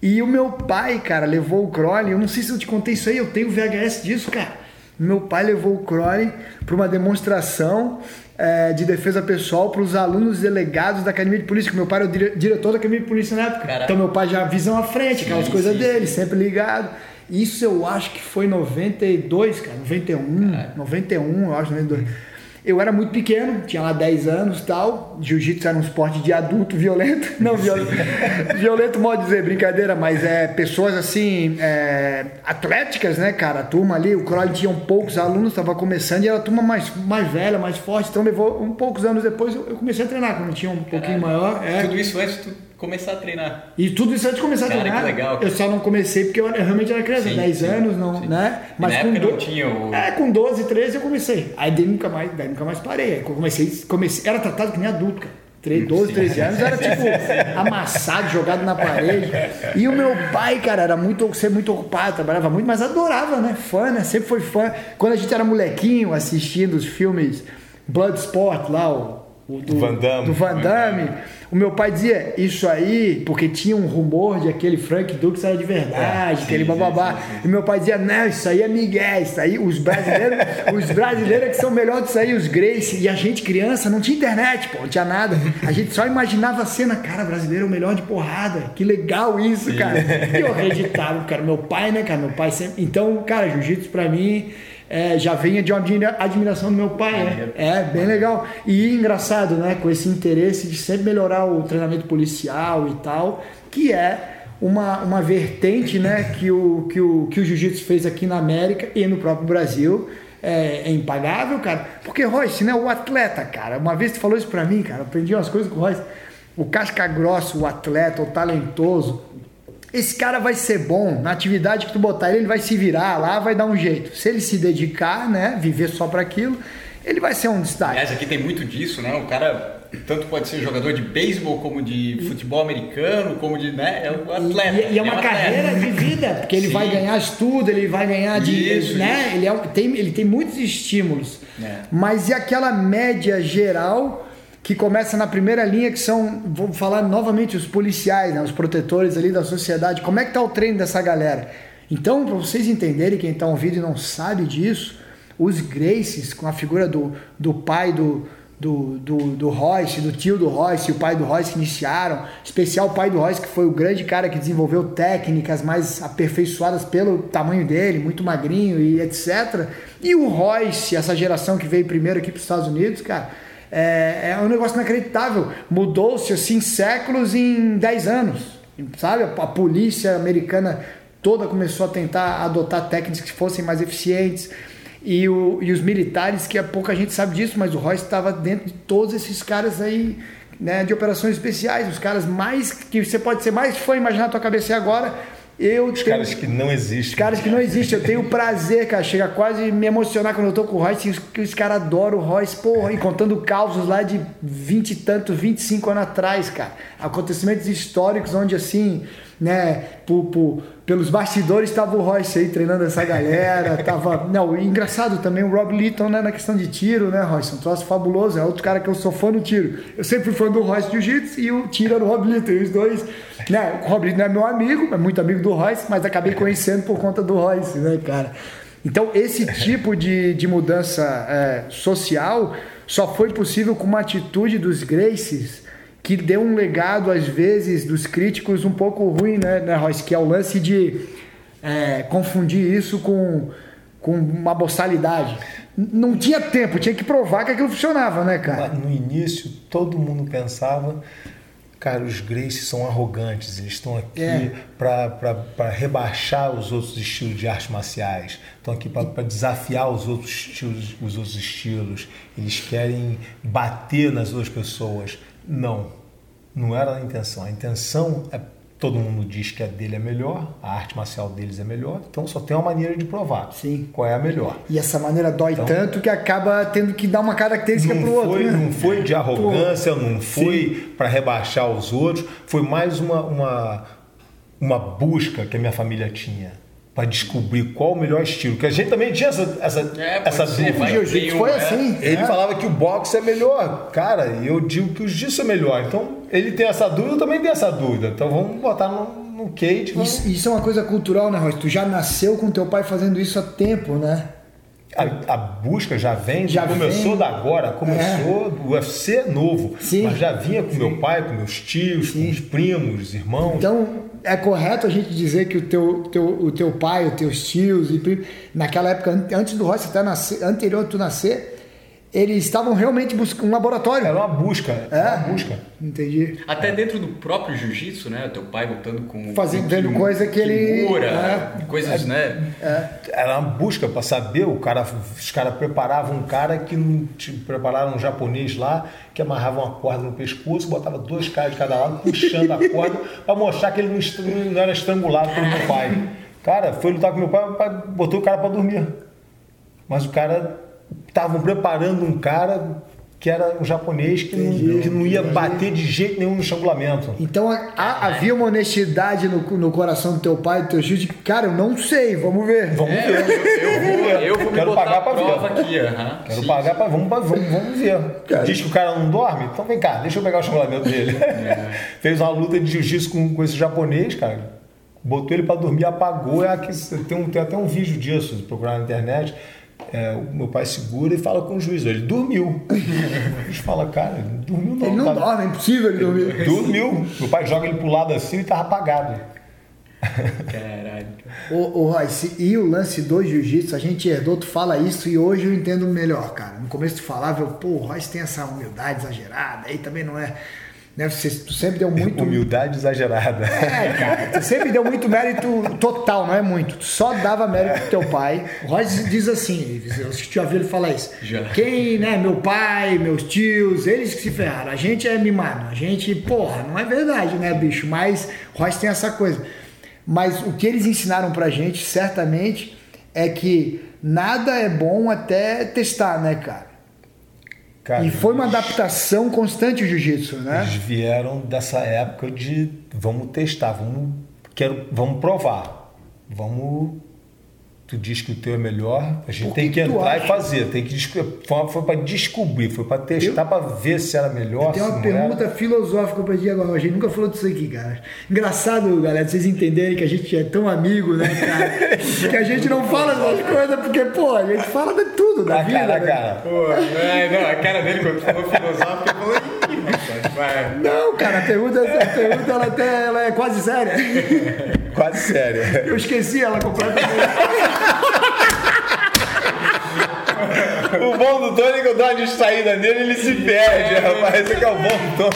E o meu pai, cara, levou o Crowley, eu não sei se eu te contei isso aí, eu tenho VHS disso, cara. Meu pai levou o Crowley para uma demonstração é, de defesa pessoal para os alunos delegados da Academia de Polícia, que meu pai era o dire diretor da Academia de Polícia na época. Caraca. Então meu pai já visão à frente, aquelas sim, coisas sim. dele, sempre ligado. Isso eu acho que foi 92, cara, 91, Caraca. 91, eu acho, 92. Eu era muito pequeno, tinha lá 10 anos e tal. Jiu-jitsu era um esporte de adulto violento. [laughs] Não, violento, [laughs] violento modo dizer, brincadeira, mas é pessoas assim, é, atléticas, né, cara? A turma ali, o Crowley tinha poucos alunos, estava começando e era a turma mais, mais velha, mais forte. Então levou um poucos anos depois eu comecei a treinar, quando tinha um pouquinho maior. É. Tudo isso antes tu começar a treinar. E tudo isso antes de começar Cara, a treinar. que legal, cara. Eu só não comecei porque eu, eu realmente era criança, Sim, 10 sim, anos, não, sim. né? E na época não tinha o- É, com 12, 13 eu comecei. Aí daí nunca mais, daí nunca mais parei. Aí comecei, comecei, era tratado que nem adulto, cara. 13, 12, 13 anos era [laughs] tipo amassado, jogado na parede. E o meu pai, cara, era muito, sempre muito ocupado, trabalhava muito, mas adorava, né? Fã, né? Sempre foi fã. Quando a gente era molequinho assistindo os filmes Bloodsport lá, o, o do Van Damme. do Van Damme, o meu pai dizia isso aí, porque tinha um rumor de aquele Frank Dux era de verdade, É, aquele sim, sim, bababá. sim, E meu pai dizia, não, isso aí é Miguel, isso aí, os brasileiros, [laughs] os brasileiros é que são melhores disso aí, os Grace. E a gente, criança, não tinha internet, pô, não tinha nada. A gente só imaginava a cena, cara, brasileiro é o melhor de porrada. Que legal isso, cara. E eu acreditava, cara, meu pai, né, cara, meu pai sempre. Então, cara, jiu-jitsu pra mim. É, já vinha de uma admira- admiração do meu pai, né? É, bem legal. E engraçado, né? Com esse interesse de sempre melhorar o treinamento policial e tal, que é uma, uma vertente, né? Que o, que o, que o jiu-jitsu fez aqui na América e no próprio Brasil. É, é impagável, cara. Porque, Royce, né? O atleta, cara. Uma vez tu falou isso pra mim, cara. Aprendi umas coisas com o Royce. O casca grossa, o atleta, o talentoso, esse cara vai ser bom na atividade que tu botar ele, ele vai se virar lá, vai dar um jeito. Se ele se dedicar, né, viver só para aquilo, ele vai ser um destaque. Aliás, aqui tem muito disso, né? O cara tanto pode ser jogador de beisebol, como de futebol americano, como de. né? É o atleta. E, e é um uma atleta. carreira de vida, porque ele Sim. vai ganhar estudo, ele vai ganhar de. Isso, né? Ele, é, um- tem, ele tem muitos estímulos. É. Mas e aquela média geral que começa na primeira linha, que são, vou falar novamente, os policiais, né? os protetores ali da sociedade. Como é que tá o treino dessa galera? Então, para vocês entenderem, quem está ouvindo e não sabe disso, os Gracies, com a figura do, do pai do, do, do, do Royce, do tio do Royce e o pai do Royce iniciaram, especial o pai do Royce, que foi o grande cara que desenvolveu técnicas mais aperfeiçoadas pelo tamanho dele, muito magrinho e etc. E o Royce, essa geração que veio primeiro aqui para os Estados Unidos, cara, é, é um negócio inacreditável. Mudou-se assim séculos em 10 anos, sabe? A polícia americana toda começou a tentar adotar técnicas que fossem mais eficientes. E, o, e os militares, que há pouca gente sabe disso, mas o Royce estava dentro de todos esses caras aí, né, de operações especiais, os caras mais que você pode ser mais fã imaginar na tua cabeça agora. Eu Os tenho- caras que não existem. os caras que não existem, eu tenho prazer, cara. Chega quase me emocionar quando eu tô com o Royce, que os caras adoram o Royce, porra, e contando causos lá de 20 e tanto, 25 anos atrás, cara. Acontecimentos históricos onde assim, né, por, por- pelos bastidores estava o Royce aí treinando essa galera, [laughs] tava. Não, engraçado também o Rob Litton, né, na questão de tiro, né, Royce? Um troço fabuloso, é outro cara que eu sou fã do tiro. Eu sempre fui fã do Royce Jiu-Jitsu e o tiro era o Rob Litton, e os dois, né, o Rob Litton é meu amigo, é muito amigo do Royce, mas acabei conhecendo por conta do Royce, né, cara? Então, esse tipo de, de mudança é, social só foi possível com uma atitude dos Gracies que deu um legado, às vezes, dos críticos um pouco ruim, né, né Royce? Que é o lance de é, confundir isso com, com uma boçalidade. Não tinha tempo, tinha que provar que aquilo funcionava, né, cara? No início, todo mundo pensava, cara, os Gracies são arrogantes, eles estão aqui É. para rebaixar os outros estilos de artes marciais, estão aqui para desafiar os outros, estilos, os outros estilos, eles querem bater nas outras pessoas. Não, não era a intenção. A intenção é. Todo mundo diz que a dele é melhor, a arte marcial deles é melhor, então só tem uma maneira de provar Sim. qual é a melhor. E essa maneira dói tanto que acaba tendo que dar uma característica Não pro outro, foi, né? não foi de arrogância, não foi para rebaixar os outros, foi mais uma, uma, uma busca que a minha família tinha para descobrir qual o melhor estilo. Que a gente também tinha essa, essa, É, essa ser. O foi é. assim. Ele né? falava que o boxe é melhor. Cara, eu digo que o jiu-jitsu é melhor. Então, ele tem essa dúvida, eu também tenho essa dúvida. Então, vamos botar no, no cage. vamos- Isso, isso é uma coisa cultural, né, Royce? Tu já nasceu com teu pai fazendo isso há tempo, né? A, a busca já vem, Já começou vem. da agora, começou do UFC novo, Sim. mas já vinha com meu pai, com meus tios, com os primos, irmãos. Então, é correto a gente dizer que o teu, teu, o teu pai, os teus tios, e pri- naquela época, an- antes do Royce até nascer, anterior a tu nascer, eles estavam realmente buscando um laboratório. Era uma busca. É? Uma busca. Entendi. Até dentro do próprio jiu-jitsu, né? Teu pai lutando com. Fazendo- coisa que ele- kimura, é. coisas, né? Era uma busca para saber. O cara, os caras preparavam um cara que não te- prepararam um japonês lá que amarrava uma corda no pescoço, botava dois caras de cada lado puxando a corda [laughs] para mostrar que ele não era estrangulado pelo meu pai. Cara, foi lutar com meu pai, meu pai botou o cara para dormir. Mas o cara estavam preparando um cara que era um japonês que não, que não ia bater de jeito nenhum no estrangulamento. Então a- a- havia uma honestidade no, no coração do teu pai, do teu juiz, de cara, eu não sei, vamos ver. Vamos É, ver. eu, eu vou, [laughs] eu vou me Quero botar pagar a pra ver. prova aqui. aham. Quero Sim, pagar para vamos, pra- vamos, vamos ver. Cara. Diz que o cara não dorme? Então vem cá, deixa eu pegar o estrangulamento dele. [laughs] [laughs] Fez uma luta de jiu-jitsu com, com esse japonês, cara. Botou ele para dormir, apagou. É aqui, tem, um, tem até um vídeo disso, procurar na internet. É, o meu pai segura e fala com o juiz. Ele dormiu. [laughs] O juiz fala, cara, ele não dormiu não. Ele não tá- dorme, é impossível ele dormir. Dormiu. Meu pai joga ele pro lado assim e tava apagado. Caralho. Ô, ô Royce, e o lance do jiu-jitsu, a gente herdou, tu fala isso e hoje eu entendo melhor, cara. No começo tu falava, eu, pô, o Royce tem essa humildade exagerada, aí também não é. Né? Você, tu sempre deu muito. Humildade exagerada. É, cara, tu sempre deu muito mérito total, não é muito. Tu só dava mérito pro teu pai. O Royce diz assim, eu já ouvi ele falar isso. Já. Quem, né, meu pai, meus tios, eles que se ferraram. A gente é mimado. A gente, porra, não é verdade, né, bicho? Mas o tem essa coisa. Mas o que eles ensinaram pra gente, certamente, é que nada é bom até testar, né, cara? Cara, E foi uma adaptação constante o jiu-jitsu, né? Eles vieram dessa época de vamos testar, vamos, quero, vamos provar. Vamos. Tu diz que o teu é melhor, a gente que tem que, entrar acha? e fazer. Tem que, foi, foi para descobrir, foi para testar, para ver se era melhor. Tem uma não pergunta era. filosófica pra ti agora. A gente nunca falou disso aqui, cara. Engraçado, galera, vocês entenderem que a gente é tão amigo, né, cara? [laughs] que a gente não fala essas coisas, porque, pô, a gente fala de tudo da Na vida. cara, a né? cara. Pô, é, não, a cara dele quando falou filosófico, ele falou, vai. Não, cara, a pergunta, a pergunta ela, até, ela é quase séria. Quase sério. Eu esqueci ela completamente. O bom do Tony é que eu dou uma distraída nele, ele se perde, rapaz. Esse que é o bom do Tony.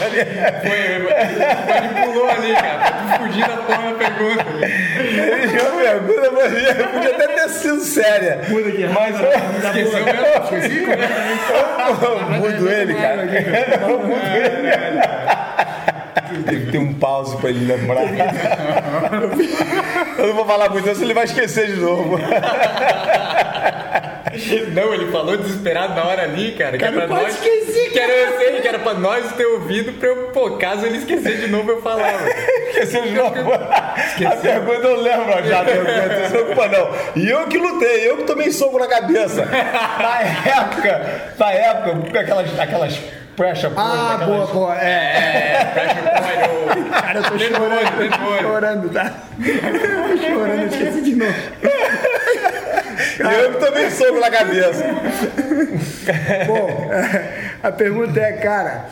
Foi, manipulou ali, cara, fugir da porra da pergunta. Ele já pergunta, podia até ter sido séria. Muda aqui, Mas Esqueceu mesmo? Esqueci eu mudo ele, cara. Eu mudo ele. Tem que ter um pause pra ele lembrar. Eu não vou falar muito, senão ele vai esquecer de novo. [laughs] Não, ele falou desesperado na hora ali, cara. Que Cara, era pra nós. esqueci, Que era, sei, que era pra nós ter ouvido pra eu, pô, caso ele esquecer de novo, eu falava. [laughs] Esqueceu de novo. A pergunta eu lembro já. A pergunta, não se preocupa não. E eu que lutei, eu que tomei soco na cabeça. Na época, na época, com aquelas, aquelas pressure points, Ah, aquelas- boa, boa. É, É, pressure point, cara, eu tô chorando. chorando, tá? Eu tô chorando, esqueci de novo. E eu tomei soco na cabeça. Bom, a pergunta é, cara,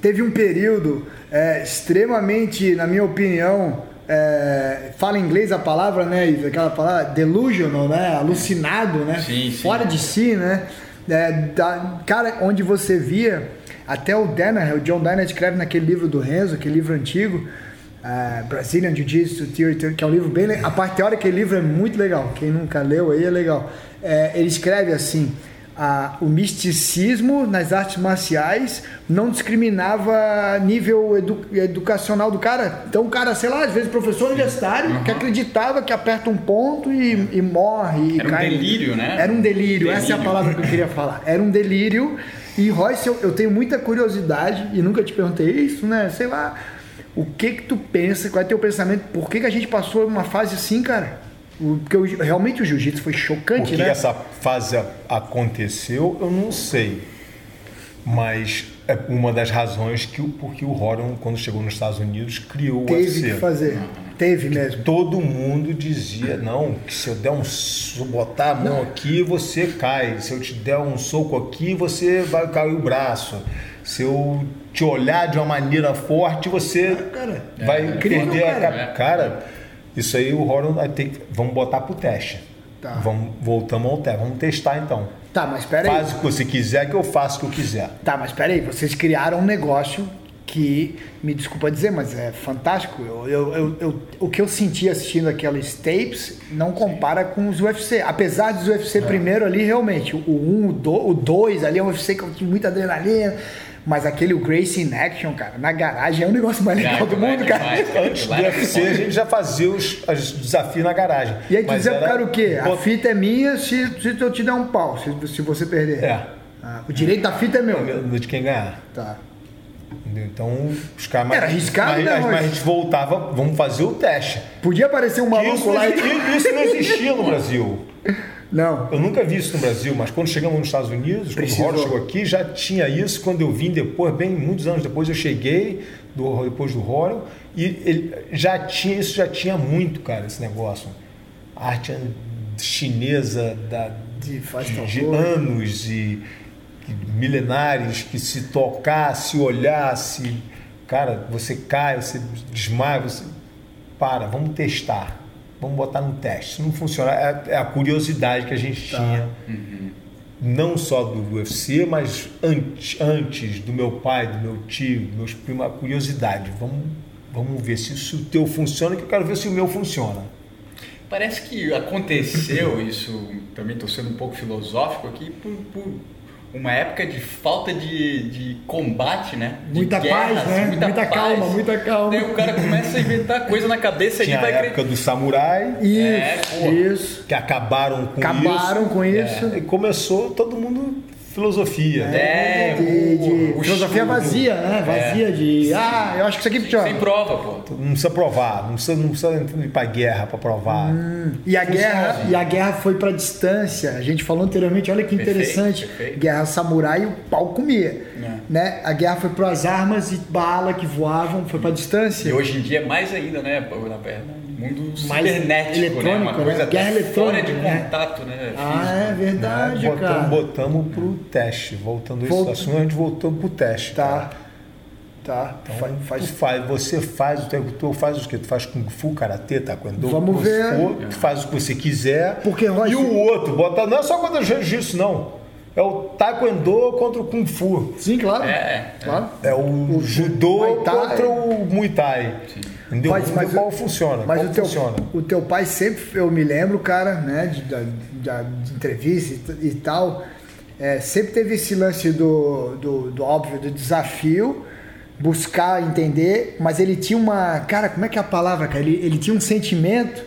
teve um período é, extremamente, na minha opinião, é, fala em inglês a palavra, né? Ivo? Aquela palavra delusional, né? Alucinado, né? Sim, sim. Fora de si, né? É, da- cara, onde você via, até o Danaher, o John Danaher escreve naquele livro do Renzo, aquele livro antigo, é, Brazilian Jiu-Jitsu Theory, que é um livro bem legal. A parte teórica daquele livro é muito legal. Quem nunca leu aí é legal. É, ele escreve assim: o misticismo nas artes marciais não discriminava nível edu- educacional do cara. Então, o cara, sei lá, às vezes professor universitário que acreditava que aperta um ponto e, e morre. E Era um cai. delírio, né? Era um delírio, essa é a Delírio. palavra que eu queria falar. Era um delírio. E Royce, eu, eu tenho muita curiosidade e nunca te perguntei isso, né? Sei lá, o que que tu pensa, qual é teu pensamento, por que, que a gente passou uma fase assim, cara? O- Porque o- realmente o jiu-jitsu foi Por chocante, que né? essa fase aconteceu, eu não sei. Mas é uma das razões que o, porque o Horan, quando chegou nos Estados Unidos, criou o Teve UFC. que fazer. Teve mesmo. Todo mundo dizia, não, que se eu der um so- botar a mão aqui, você cai. Se eu te der um soco aqui, você vai cair o braço. Se eu te olhar de uma maneira forte, você Cara, vai incrível, perder a cara. cara. Cara, isso aí o Horan vai ter que. Vamos botar pro teste. Tá. Vamos, voltamos ao teste. Vamos testar então. Tá, mas pera aí. Faz o que você quiser, que eu faço o que eu quiser. Tá, mas peraí, vocês criaram um negócio que, me desculpa dizer, mas é fantástico. Eu, eu, eu, eu- o que eu senti assistindo aqueles tapes não compara com os UFC. Apesar dos UFC primeiro ali, realmente, o 1, o 2 o dois ali é um UFC que tinha muita adrenalina. Mas aquele o Grace in Action, cara, na garagem é o negócio mais legal do mundo, cara. Antes do UFC, a gente já fazia os, os desafios na garagem. E aí tu dizia pro cara o quê? A fita é minha se, se eu te der um pau, se, se você perder. É. Ah, o direito da fita é meu. De quem ganhar. Tá. Então, os caras. Era arriscado, mas, né, mas, mas a gente voltava, vamos fazer o teste. Podia aparecer um maluco Isso, lá e... isso não existia no Brasil. [laughs] Não. Eu nunca vi isso no Brasil, mas quando chegamos nos Estados Unidos, Precisou. quando o Horror chegou aqui, já tinha isso. Quando eu vim depois, bem muitos anos depois, eu cheguei do, depois do Horror e ele já tinha isso, já tinha muito, cara, esse negócio. Arte chinesa da, De faz de favor. anos e milenares que se tocar, se olhar, se cara, você cai, você desmaia, você para, vamos testar, vamos botar no teste. Se não funcionar, é, é a curiosidade que a gente Tá. tinha, não só do UFC, mas antes, antes do meu pai, do meu tio, dos meus primos, a curiosidade. Vamos, vamos ver se isso o teu funciona, que eu quero ver se o meu funciona. Parece que aconteceu isso, também estou sendo um pouco filosófico aqui, por, por uma época de falta de, de combate, né? De Muita paz, né? Muita calma, muita calma. Daí o cara começa a inventar coisa na cabeça e Tinha a vai época do samurai, Isso, É, pô. isso. que acabaram com Acabaram isso. com isso. E começou todo mundo filosofia. né? É, de, de o- o filosofia estudo. vazia, né? Vazia de. Ah, eu acho que isso aqui funciona. Sem prova, pô. Não precisa provar, não precisa, não precisa ir pra guerra para provar. E a, guerra, assim. e a guerra foi pra distância. A gente falou anteriormente, olha que Perfeito, interessante. perfeito. Guerra samurai, o pau comia. É. Né? A guerra foi para as armas e bala que voavam, foi pra distância. E hoje em dia é mais ainda, né? Na verdade, mundo Mais cibernético, né? Uma coisa né? Guerra até eletrônica, fora de né? contato, né? Ah, é verdade, Né? cara. Botamos, pro teste. Voltando a esse Volta- assunto, a gente voltou pro teste. Tá. cara. Tá. Então, Fa- faz, tu faz, você faz o teu, tu faz o que? Tu faz Kung Fu, Karatê, Taekwondo? Vamos o você ver. for, tu faz o que você quiser. Porque, Roy, e o outro, bota, não é só contra o Jiu-Jitsu, não. É o Taekwondo contra o Kung Fu. Sim, claro. É, claro. É o, judô Muay Thai. contra o Muay Thai. Mas- Mas, mas o- funciona? Mas o teu, funciona? o teu pai sempre, eu me lembro, cara, né, de, da- de entrevista e, e tal, é, sempre teve esse lance do, do, do óbvio, do desafio, buscar entender, mas ele tinha uma, cara, como é que é a palavra, cara? Ele, ele tinha um sentimento,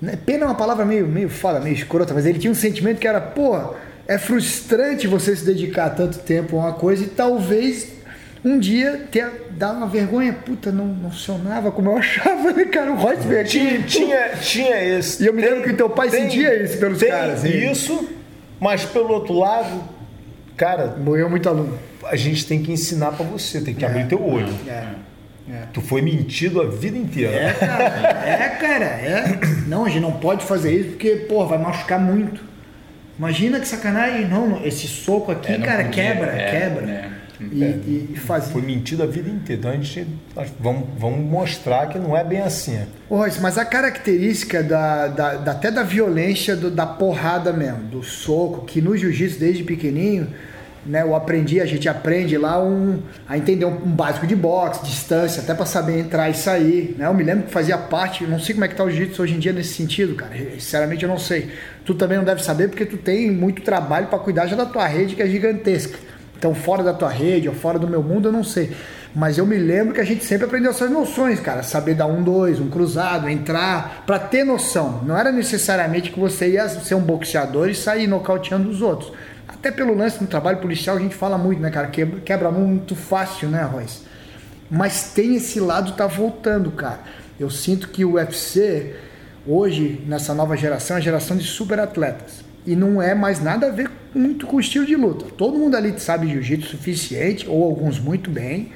né, pena é uma palavra meio, meio foda, meio escrota, mas ele tinha um sentimento que era, pô, é frustrante você se dedicar tanto tempo a uma coisa e talvez um dia ter, dar uma vergonha, puta, não, não funcionava como eu [laughs] achava, né, cara? O aqui. Tinha, tinha, tinha esse. E eu me lembro que teu pai sentia isso pelos tem caras, hein? Isso, mas pelo outro lado, cara, Morreu muito aluno. a gente tem que ensinar pra você, tem que abrir teu olho. É. É. Tu foi mentido a vida inteira. É, cara. É, cara. É. Não, a gente não pode fazer isso porque, pô, vai machucar muito. Imagina que sacanagem. Não, não, esse soco aqui, É, cara, podia, quebra, é, quebra. É. E, e, e faz. Foi mentido a vida inteira. Então a gente vamos, vamos mostrar que não é bem assim. Ô, Royce, mas a característica da, da- da- até da violência, do- da porrada mesmo, do soco, que no jiu-jitsu desde pequenininho, né, eu aprendi, a gente aprende lá um, a entender um, um básico de boxe, distância, até para saber entrar e sair. Né? Eu me lembro que fazia parte, eu não sei como é que tá o jiu-jitsu hoje em dia nesse sentido, cara. Sinceramente eu não sei. Tu também não deve saber porque tu tem muito trabalho para cuidar já da tua rede que é gigantesca. Então, fora da tua rede ou fora do meu mundo, eu não sei. Mas eu me lembro que a gente sempre aprendeu essas noções, cara. Saber dar um, dois, um cruzado, entrar, para ter noção. Não era necessariamente que você ia ser um boxeador e sair nocauteando os outros. Até pelo lance no trabalho policial, a gente fala muito, né, cara? Quebra, quebra muito fácil, né, Royce? Mas tem esse lado tá voltando, cara. Eu sinto que o UFC, hoje, nessa nova geração, é a geração de super atletas. E não é mais nada a ver muito com o estilo de luta. Todo mundo ali sabe jiu-jitsu suficiente, ou alguns muito bem,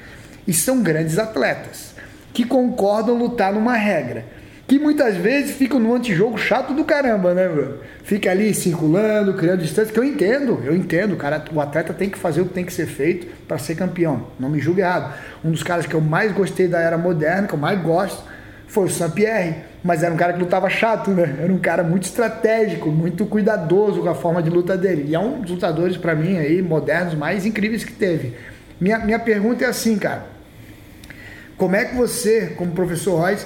e são grandes atletas que concordam lutar numa regra. Que muitas vezes ficam no antijogo chato do caramba, né, bro? Fica ali circulando, criando distância, que eu entendo, eu entendo, cara, o atleta tem que fazer o que tem que ser feito para ser campeão. Não me julgue errado. Um dos caras que eu mais gostei da era moderna, que eu mais gosto, foi o Saint-Pierre, mas era um cara que lutava chato, né? Era um cara muito estratégico, muito cuidadoso com a forma de luta dele. E é um dos lutadores, para mim, aí, modernos, mais incríveis que teve. Minha, minha pergunta é assim, cara. Como é que você, como professor Royce,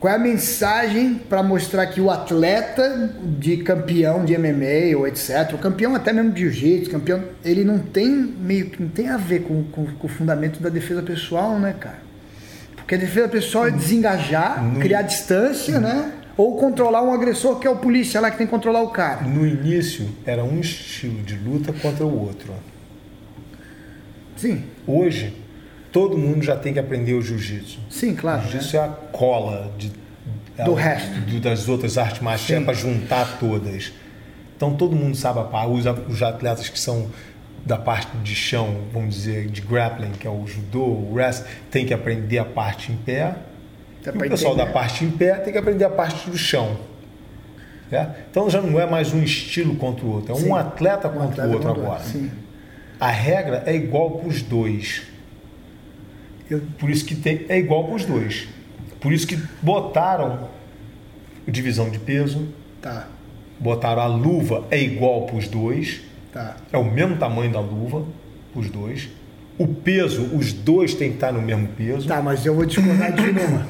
qual é a mensagem para mostrar que o atleta de campeão de MMA ou etc, o campeão até mesmo de jiu-jitsu, campeão, ele não tem meio não tem a ver com, com, com o fundamento da defesa pessoal, né, cara? Porque a defesa pessoal é desengajar, no... criar distância, né? Ou controlar um agressor que é o polícia lá que tem que controlar o cara. No início era um estilo de luta contra o outro. Sim. Hoje todo mundo já tem que aprender o jiu-jitsu. Sim, claro. O jiu-jitsu né? é a cola de, do é, resto do, das outras artes marciais para juntar todas. Então todo mundo sabe a par. Os, os atletas que são da parte de chão, vamos dizer, de grappling, que é o judô, o wrestling, tem que aprender a parte em pé. o pessoal entender. da parte em pé tem que aprender a parte do chão. É? Então já não é mais um estilo contra o outro, é sim. um atleta contra um atleta o outro agora. Sim. A regra é igual para os dois. Eu, por isso que tem, é igual para os dois. Por isso que botaram divisão de peso. Tá. Botaram a luva é igual para os dois. Tá. É o mesmo tamanho da luva, os dois. O peso, os dois têm que estar no mesmo peso. Tá, mas eu vou discordar de [coughs] uma.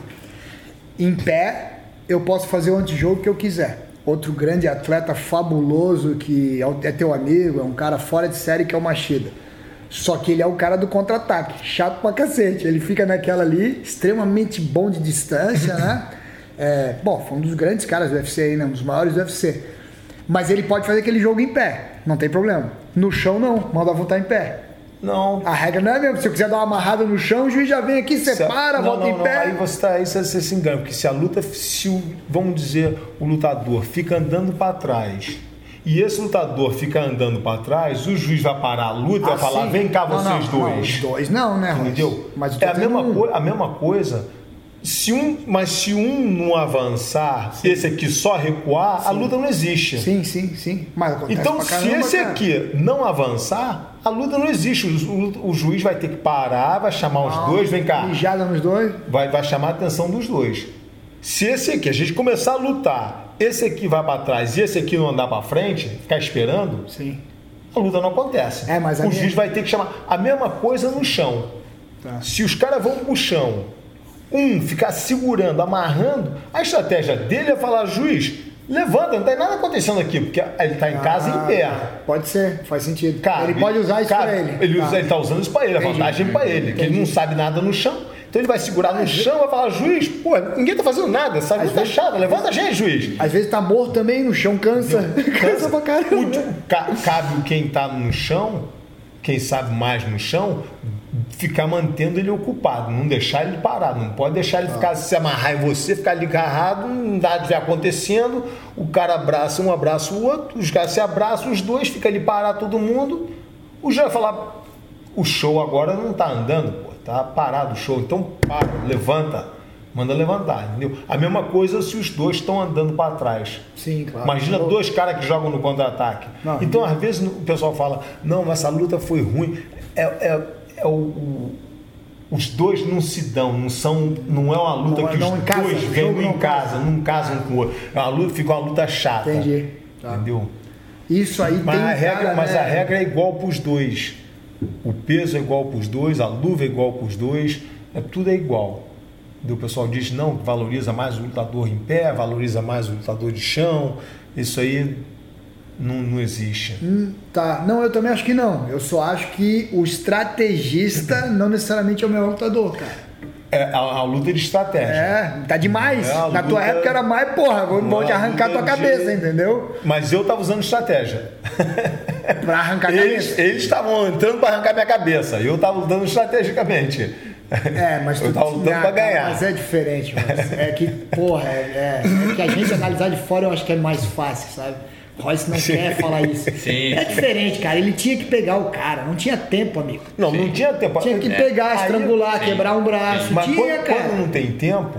Em pé, eu posso fazer o antijogo que eu quiser. Outro grande atleta fabuloso que é teu amigo, é um cara fora de série que é o Machida. Só que ele é o cara do contra-ataque, chato pra cacete. Ele fica naquela ali, extremamente bom de distância, né? [coughs] É, bom, foi um dos grandes caras do UFC aí, né? Um dos maiores do UFC. Mas ele pode fazer aquele jogo em pé, não tem problema. No chão não, manda voltar em pé. Não. A regra não é mesmo. Se eu quiser dar uma amarrada no chão, o juiz já vem aqui, separa, não, volta não, em não. pé. Aí você, tá, aí você se engana, porque se a luta, se o, vamos dizer, o lutador fica andando para trás e esse lutador fica andando para trás, o juiz vai parar a luta e vai falar: vem cá, vocês dois. Não, os dois não, né? Entendeu? Mas é a mesma, um... a mesma coisa se um, mas se um não avançar, sim. esse aqui só recuar, sim. a luta não existe. Sim, sim, sim. então, se esse cara. aqui não avançar, a luta não existe. O, o, o, juiz vai ter que parar, vai chamar os dois, vem cá. Mijada nos dois. Vai, vai chamar a atenção dos dois. Se esse aqui, a gente começar a lutar, esse aqui vai para trás e esse aqui não andar para frente, ficar esperando, sim. a luta não acontece. É, mas o juiz minha... vai ter que chamar a mesma coisa no chão. Tá. Se os caras vão pro chão um ficar segurando, amarrando, a estratégia dele é falar, juiz, levanta, não tem nada acontecendo aqui, porque ele está em casa ah, em pé. Pode ser, faz sentido. Ele pode usar isso para ele. Ele está tá usando isso para ele, a vantagem para ele, que ele não sabe nada no chão. Então ele vai segurar no chão e vai falar, juiz, pô, ninguém tá fazendo nada, sabe? Às tá vezes, fechado, levanta a gente, juiz. Às vezes tá morto também, no chão cansa. [laughs] Cansa, cansa pra caramba. O, cabe quem tá no chão, quem sabe mais no chão, ficar mantendo ele ocupado, não deixar ele parado, não pode deixar ele ficar se amarrar em você, ficar ali agarrado, nada estiver acontecendo, o cara abraça um, abraça o outro, os caras se abraçam, os dois, fica ali parado todo mundo, o já vai falar, o show agora não está andando, pô, tá parado o show, então para, levanta, manda levantar, entendeu? A mesma coisa se os dois estão andando para trás. Sim, claro. Imagina dois caras que jogam no contra-ataque. Então, às vezes, o pessoal fala, não, essa luta foi ruim. É, é, é o, o, os dois não se dão, não são, não é uma luta não, que os casa, dois vêm em casa, não casam com o outro. É uma luta, fica uma luta chata. Entendi. Tá. Entendeu? Isso aí mas tem a regra, cara, Mas né? a regra é igual para os dois. O peso é igual para os dois, a luva é igual para os dois, é, tudo é igual. O pessoal diz não, valoriza mais o lutador em pé, valoriza mais o lutador de chão. Isso aí não, não existe. Hum, tá. Não, eu também acho que não. Eu só acho que o estrategista [clears throat] não necessariamente é o melhor lutador, cara. É a, a, luta de estratégia. É, tá demais. É Na luta... tua época era mais, porra, vou te arrancar tua cabeça, de... entendeu? Mas eu tava usando estratégia. [laughs] pra arrancar a cabeça? Eles estavam entrando pra arrancar minha cabeça. Eu tava lutando estrategicamente. É, mas [laughs] eu tava lutando pra ganhar. Mas é diferente, mas é que, porra, é, é, é que a gente analisar de fora eu acho que é mais fácil, sabe? Royce não quer falar isso. Sim. É diferente, cara. Ele tinha que pegar o cara. Não tinha tempo, amigo. Não, Sim. não tinha tempo. Tinha que é. pegar, é. estrangular, Aí, quebrar um braço. Mas tinha, quando, cara. quando não tem tempo,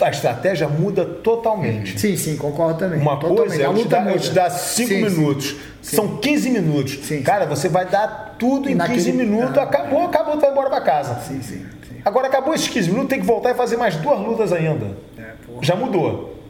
a estratégia muda totalmente. Sim, sim, concordo também. Uma totalmente. coisa é eu te, dar, eu te dar cinco sim, minutos. Sim. São 15 minutos. Sim. Cara, você vai dar tudo em Naquele- 15 minutos, Ah. acabou, acabou, tu vai embora pra casa. Sim, sim, sim. Agora acabou esses 15 minutos, tem que voltar e fazer mais duas lutas ainda. É, porra. Já mudou.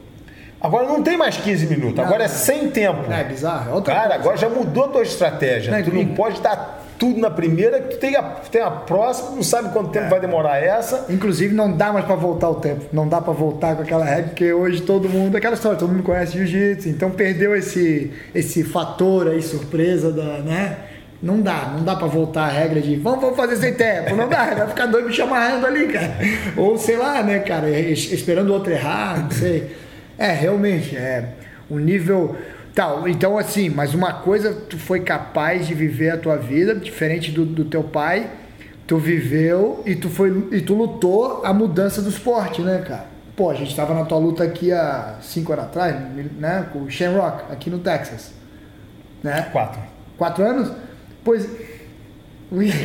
Agora não tem mais 15 minutos, Não, agora é sem tempo. É bizarro. É Cara, coisa. agora já mudou a tua estratégia. Não, tu não pode dar tudo na primeira, que tu tem a, tem a próxima, não sabe quanto tempo vai demorar essa. Inclusive, não dá mais pra voltar o tempo. Não dá pra voltar com aquela regra, porque hoje todo mundo. Aquela história, todo mundo conhece jiu-jitsu, então perdeu esse, esse fator aí, surpresa da. né? Não dá, não dá pra voltar a regra de vamos, vamos fazer sem tempo. Não dá, [laughs] vai ficar doido me chamarrando ali, cara. Ou sei lá, né, cara, es- esperando o outro errar, não sei. É, realmente, é um nível. Tal, então assim, mas uma coisa, tu foi capaz de viver a tua vida, diferente do, do teu pai, tu viveu e tu foi e tu lutou a mudança do esporte, né, cara? Pô, a gente tava na tua luta aqui há cinco anos atrás, né, com o Shamrock, aqui no Texas, né? Quatro. Quatro anos? Pois. Ui. [laughs]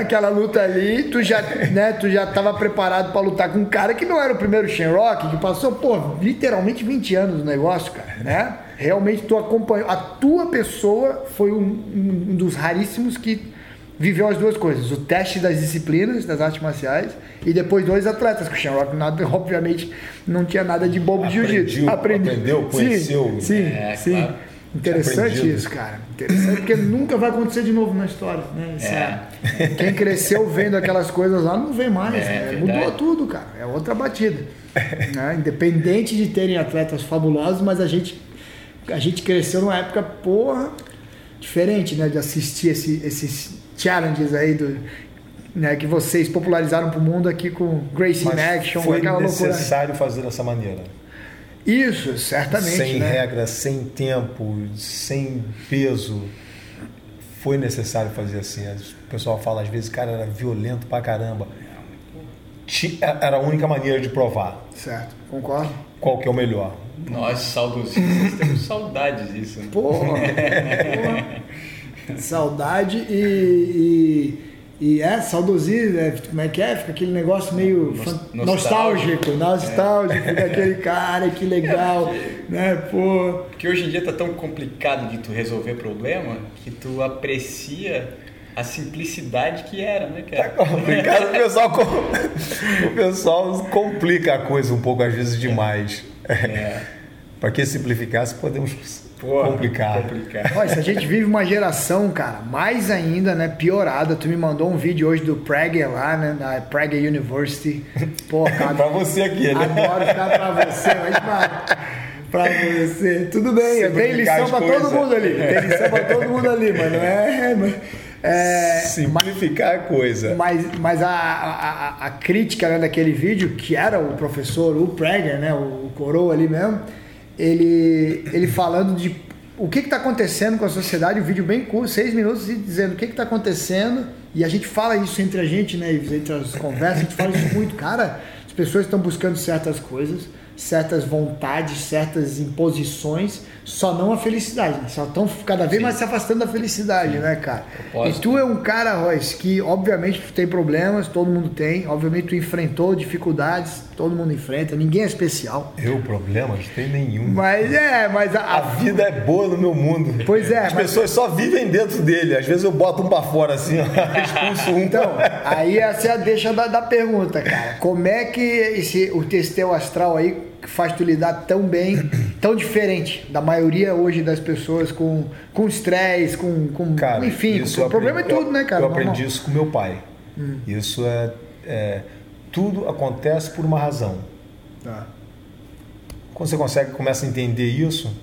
Aquela luta ali, tu já, né, tu já tava preparado pra lutar com um cara que não era o primeiro Shamrock, que passou, pô, literalmente 20 anos no negócio, cara, né? Realmente tu acompanhou. A tua pessoa foi um, um- dos raríssimos que viveu as duas coisas: o teste das disciplinas, das artes marciais, e depois dois atletas, que o Shamrock, nada, [laughs] obviamente, não tinha nada de bobo de jiu-jitsu. Aprendeu, aprendeu, conheceu. Sim, sim. É, sim. claro. Interessante Aprendido. isso, cara. Interessante, porque nunca vai acontecer de novo na história. Né? Isso é- Quem cresceu vendo aquelas coisas lá não vê mais. É, né? verdade. Mudou tudo, cara. É outra batida. né? Independente de terem atletas fabulosos, mas a gente, a gente cresceu numa época, porra, diferente, né? De assistir esse- esses challenges aí do. Né, que vocês popularizaram pro mundo aqui com Gracie in Mas Action, foi aquela loucura. necessário fazer dessa maneira. Isso, certamente. sem né? regra, sem tempo, sem peso. Foi necessário fazer assim. O pessoal fala às vezes, cara, era violento pra caramba. Ti- Era a única maneira de provar Certo, concordo. qual que é o melhor. Nós, saudosistas, temos saudades disso. né? Porra, [laughs] porra. Saudade e, e, e é saudosismo, é, como é que é? Fica aquele negócio meio Nos- fan- nostálgico. nostálgico, nostálgico, fica aquele cara, que legal, [laughs] né, pô. Porque hoje em dia tá tão complicado de tu resolver problema que tu aprecia a simplicidade que era, né, cara? Complicado, o pessoal, com- o pessoal complica a coisa um pouco às vezes demais. É. [laughs] Para que simplificar, se podemos Porra, complicar. complicar. Olha, se a gente vive uma geração, cara, mais ainda, né, piorada. Tu me mandou um vídeo hoje do Prager lá, né, da Prager University. Pô, [laughs] cara, Pra você aqui, né? Adoro ficar pra você, mas pra, pra você. Tudo bem, eu Simplificar lição pra todo coisas. mundo ali. Tem lição pra todo mundo ali, mas não é. mas- é Simplificar a coisa. mas, mas a, a, a- crítica né, daquele vídeo, que era o professor, o Prager, né, o coroa ali mesmo, ele, ele falando de o que está acontecendo com a sociedade, um vídeo bem curto, seis minutos, e dizendo o que está acontecendo, e a gente fala isso entre a gente, né, entre as conversas, a gente fala isso muito, cara, as pessoas estão buscando certas coisas, certas vontades, certas imposições, só não a felicidade, né? só estão cada vez mais se afastando da felicidade, né, cara? E tu é um cara, Royce, que obviamente tem problemas, todo mundo tem, obviamente tu enfrentou dificuldades, todo mundo enfrenta, ninguém é especial. Eu, problemas, não tem nenhum. Mas é, mas a, A vida é boa no meu mundo. Pois é, As mas- pessoas só vivem dentro dele. Às vezes eu boto um pra fora assim, ó, [laughs] expulso um. Então, aí essa é a deixa da, da pergunta, cara. Como é que esse, o teu astral aí faz tu lidar tão bem, [clears throat] tão diferente da maioria hoje das pessoas com com estresse, com, com Cara, enfim, isso o problema aprendi- é tudo, né, cara? Eu Normal. aprendi isso com meu pai. Isso é, é- Tudo acontece por uma razão. Tá. Quando você consegue, começa a entender isso,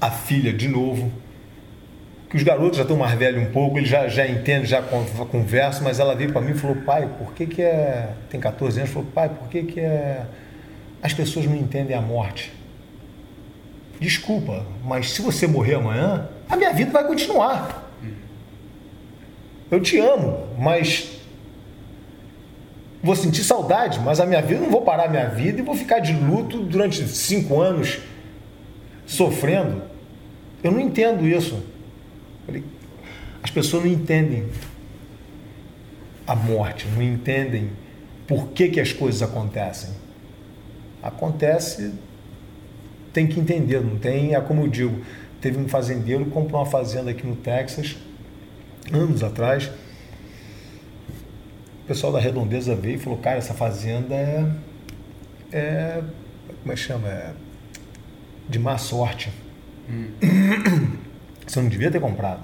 a filha, de novo, que os garotos já estão mais velhos um pouco, eles já, já entendem, já con- conversam, mas ela veio para mim e falou, pai, por que que é... Tem 14 anos, falou, pai, por que que é... As pessoas não entendem a morte. Desculpa, mas se você morrer amanhã, a minha vida vai continuar. Eu te amo, mas vou sentir saudade, mas a minha vida, não vou parar a minha vida e vou ficar de luto durante cinco anos sofrendo. Eu não entendo isso. Falei, As pessoas não entendem a morte, não entendem por que, que as coisas acontecem. Acontece tem que entender, não tem, é como eu digo, teve um fazendeiro que comprou uma fazenda aqui no Texas, anos atrás. O pessoal da redondeza veio e falou, cara, essa fazenda é, é como é que chama? É de má sorte. Hum. [clears throat] Você não devia ter comprado.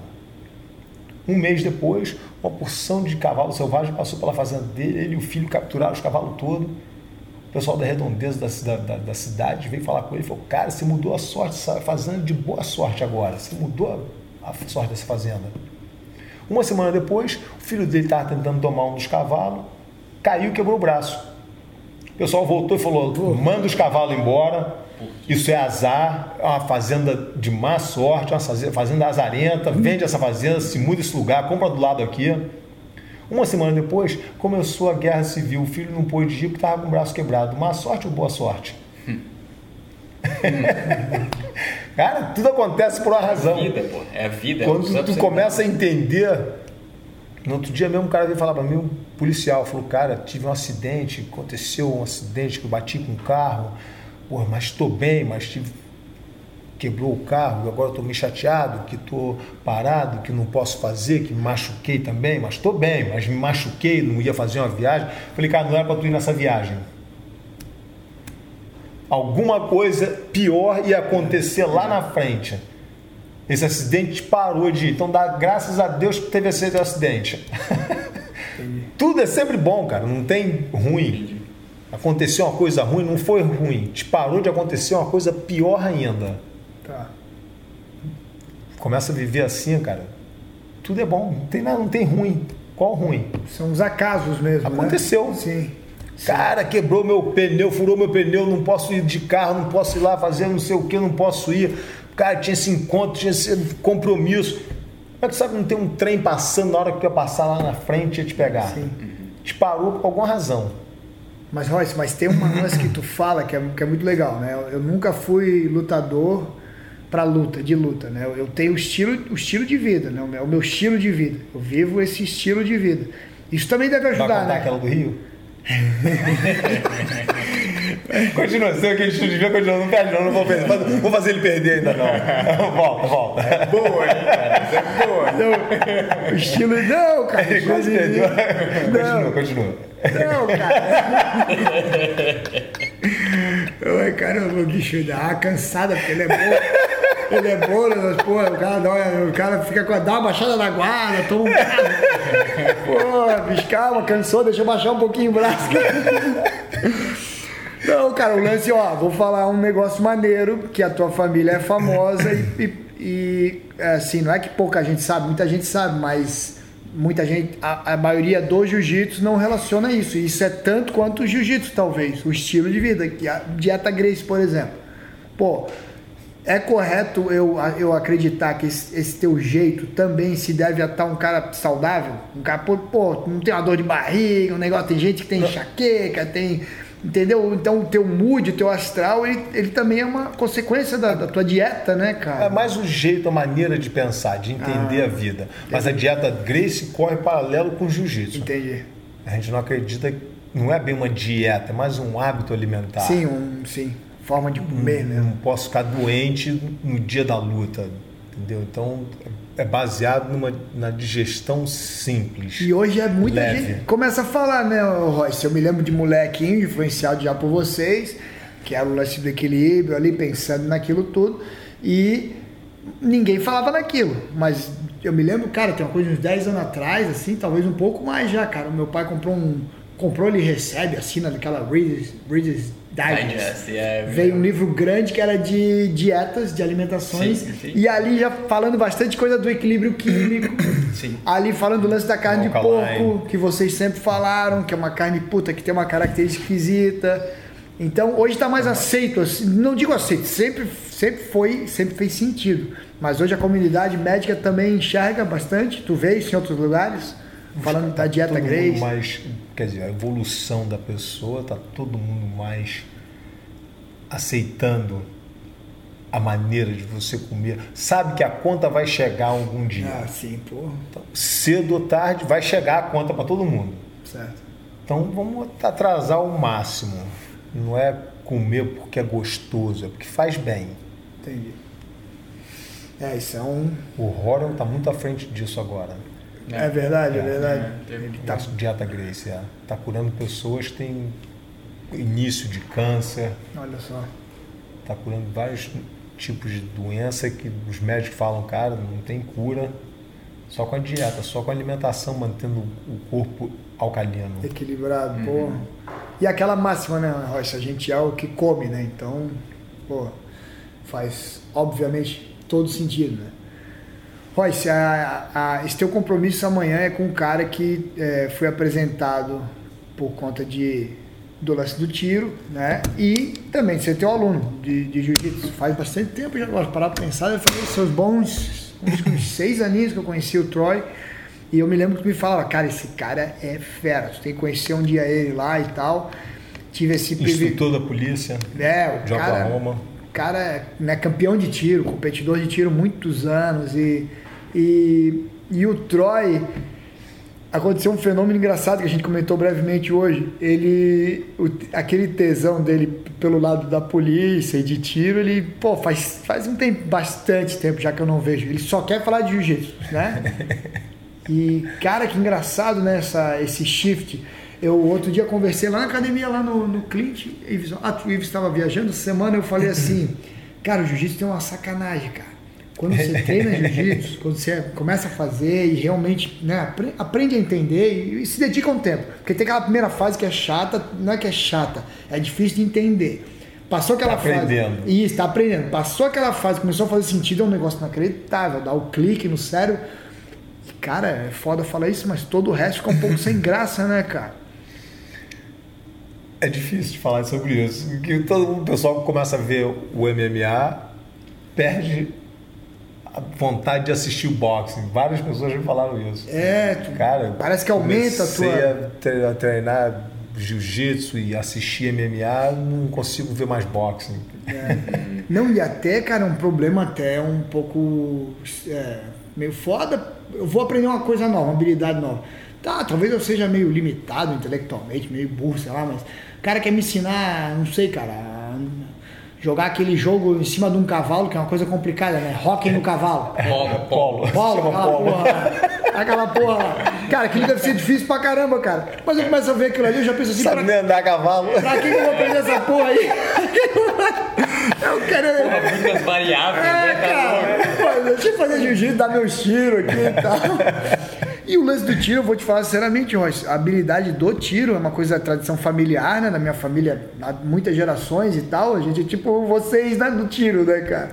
Um mês depois, uma porção de cavalo selvagem passou pela fazenda dele, ele e o filho capturaram os cavalos todos. O pessoal da redondeza da, da, da, cidade veio falar com ele e falou: Cara, você mudou a sorte dessa fazenda de boa sorte agora. Você mudou a, a sorte dessa fazenda. Uma semana depois, o filho dele estava tentando tomar um dos cavalos, caiu e quebrou o braço. O pessoal voltou e falou: Manda os cavalos embora isso é azar, é uma fazenda de má sorte, uma fazenda azarenta, vende essa fazenda, se muda esse lugar, compra do lado aqui. Uma semana depois, começou a guerra civil, o filho não pôde ir porque estava com o braço quebrado. Má sorte ou boa sorte? [laughs] Cara, tudo acontece por uma razão. É a vida, pô. É a vida. Quando tu começa a entender. No outro dia mesmo, um cara veio falar para mim, um policial, falou: Cara, tive um acidente, aconteceu um acidente que eu bati com um carro Pô, mas estou bem, mas tive, quebrou o carro, agora estou meio chateado, que estou parado, que não posso fazer, que me machuquei também, mas estou bem, mas me machuquei, não ia fazer uma viagem. Falei, cara, não era para tu ir nessa viagem. Alguma coisa pior ia acontecer lá na frente. Esse acidente parou de ir. Então dá graças a Deus que teve esse acidente. [laughs] Tudo é sempre bom, cara. Não tem ruim aconteceu uma coisa ruim, não foi ruim, te parou de acontecer uma coisa pior ainda. Tá. Começa a viver assim, cara. Tudo é bom, não tem nada, não tem ruim. Qual ruim? São os acasos mesmo. Né? Aconteceu. Né? Sim. Cara, quebrou meu pneu, furou meu pneu, não posso ir de carro, não posso ir lá fazer não sei o que, não posso ir. Cara, tinha esse encontro, tinha esse compromisso. Como é que sabe não tem um trem passando na hora que ia passar lá na frente e ia te pegar? Sim. Te parou por alguma razão. Mas, Royce, mas tem uma [coughs] coisa que tu fala que é, que é muito legal, né? Eu, eu nunca fui lutador para luta, de luta, né? Eu, eu tenho o estilo, o estilo de vida, né? O meu, o meu, estilo de vida. Eu vivo esse estilo de vida. Isso também deve ajudar, Vai né? aquela do Rio? Continua, sei que a gente devia continuar, não perde não, não vou, perder, vou fazer ele perder ainda não. [laughs] volta, volta. É boa, hein, cara, isso é boa. Não, o estilo, não, cara. Ele quase perdeu. Continua, continua. Não, cara. [laughs] Oi, caramba, o bicho dá uma cansada, porque ele é bom. Ele é bom, mas, pô, o cara, dá, o cara fica com a, dá uma baixada na guarda, toma um. [laughs] Pô, bicho, calma, cansou, deixa eu baixar um pouquinho o braço. [laughs] Não, cara, o lance, ó, vou falar um negócio maneiro, que a tua família é famosa e, e, e assim, não é que pouca gente sabe, muita gente sabe, mas muita gente, a, a maioria do jiu-jitsu não relaciona isso. Isso é tanto quanto o jiu-jitsu, talvez, o estilo de vida, que a dieta Grace, por exemplo. Pô, é correto eu, eu acreditar que esse, esse, teu jeito também se deve a estar um cara saudável? Um cara, pô, pô, não tem uma dor de barriga, um negócio, tem gente que tem enxaqueca, tem. Entendeu? Então o teu mood, o teu astral, ele, ele também é uma consequência da, da, tua dieta, né, cara? É mais o jeito, a maneira de pensar, de entender ah, a vida. Entendi. Mas a dieta Grace corre paralelo com o jiu-jitsu. Entendi. A gente não acredita, não é bem uma dieta, é mais um hábito alimentar. Sim, um, sim forma de comer, não, né? Não posso ficar doente no dia da luta, entendeu? Então é baseado numa, na digestão simples. E hoje é muita leve. gente começa a falar, né, Royce? Eu me lembro de molequinho, influenciado já por vocês, que era o lance do equilíbrio ali, pensando naquilo tudo, e ninguém falava naquilo, mas eu me lembro, cara, tem uma coisa uns 10 anos atrás, assim, talvez um pouco mais já, cara. O meu pai comprou um. Comprou, ele recebe, assina daquela Reader's, Reader's Digest. Digest Veio um livro grande que era de dietas, de alimentações. Sim, sim. E ali já falando bastante coisa do equilíbrio químico. [coughs] Sim. Ali falando do lance da carne de porco, que vocês sempre falaram, que é uma carne puta que tem uma característica esquisita. Então hoje está mais aceito, assim, não digo aceito, sempre, sempre foi, sempre fez sentido. Mas hoje a comunidade médica também enxerga bastante. Tu vê isso em outros lugares? Falando da dieta todo Grace. mais, quer dizer, a evolução da pessoa, tá todo mundo mais aceitando a maneira de você comer. Sabe que a conta vai chegar algum dia. Ah, sim, pô. Então, cedo ou tarde vai chegar a conta para todo mundo. Certo. Então vamos atrasar o máximo. Não é comer porque é gostoso, é porque faz bem. Entendi. É, isso é um. O Horan está muito à frente disso agora. É, verdade, é, verdade. É, Ele Tá. tá. Dieta Grace, é. Tá curando pessoas que têm início de câncer, Olha só. tá curando vários tipos de doença que os médicos falam, cara, não tem cura. Só com a dieta, só com a alimentação, mantendo o corpo alcalino. Equilibrado, pô. E aquela máxima, né, Rocha? A gente é o que come, né? Então, pô, faz, obviamente, todo sentido, né? Royce, a, a, esse teu compromisso amanhã é com um cara que é, foi apresentado por conta de, do lance do tiro, né? E também ser teu aluno de, de jiu-jitsu. Faz bastante tempo já agora, parar pra pensar, eu falei seus bons uns seis aninhos que eu conheci o Troy. E eu me lembro que tu me falava, cara, esse cara é fera, tu tem que conhecer um dia ele lá e tal. Tive esse. Instrutor da polícia É, o de cara, Oklahoma. o cara é né, campeão de tiro, competidor de tiro muitos anos e, e, e o Troy aconteceu um fenômeno engraçado que a gente comentou brevemente hoje. Ele, o- aquele tesão dele pelo lado da polícia e de tiro, ele, pô, faz, faz um tempo, bastante tempo já que eu não vejo. Ele só quer falar de jiu-jitsu, né? [laughs] E, cara, que engraçado, né, essa, esse shift. Eu outro dia conversei lá na academia, lá no, no Clint. Ives, ah, o Ives estava viajando semana. Eu falei assim: [laughs] Cara, o jiu-jitsu tem uma sacanagem, cara. Quando você [laughs] treina jiu-jitsu, quando você começa a fazer e realmente né, apre- aprende a entender e, se dedica um tempo. Porque tem aquela primeira fase que é chata, não é que é chata, é difícil de entender. Passou aquela Tá fase. aprendendo. Isso, está aprendendo. Passou aquela fase, começou a fazer sentido, é um negócio inacreditável. Dá o clique no cérebro. Cara, é foda falar isso, mas todo o resto fica um pouco sem graça, né, cara? É difícil de falar sobre isso. Que todo o pessoal que começa a ver o MMA perde vontade de assistir o boxing. Várias pessoas já falaram isso. É, tu- Cara, parece que aumenta a tua- a tre- a treinar jiu-jitsu e assistir MMA, não consigo ver mais boxing. Não, e até, cara, um problema até um pouco é, meio foda. Eu vou aprender uma coisa nova, uma habilidade nova. Tá, talvez eu seja meio limitado intelectualmente, meio burro, sei lá, mas o cara quer me ensinar, não sei, cara, jogar aquele jogo em cima de um cavalo, que é uma coisa complicada, né? Hockey no cavalo. Polo, polo. Polo, Chama aquela polo. porra. Aquela porra. lá. Cara, aquilo deve ser difícil pra caramba, cara. Mas eu começo a ver aquilo ali, eu já penso assim, Sabe pra, nem andar a cavalo? pra que eu vou aprender essa porra aí? Eu quero. Porra, muitas variáveis, É, né? Tá cara. Pô, deixa eu fazer jiu-jitsu, dar meus tiros aqui e tal. E o lance do tiro, eu vou te falar sinceramente, Royce, a habilidade do tiro é uma coisa, tradição familiar, né? Na minha família, há muitas gerações e tal. A gente é tipo vocês, né? Do tiro, né, cara?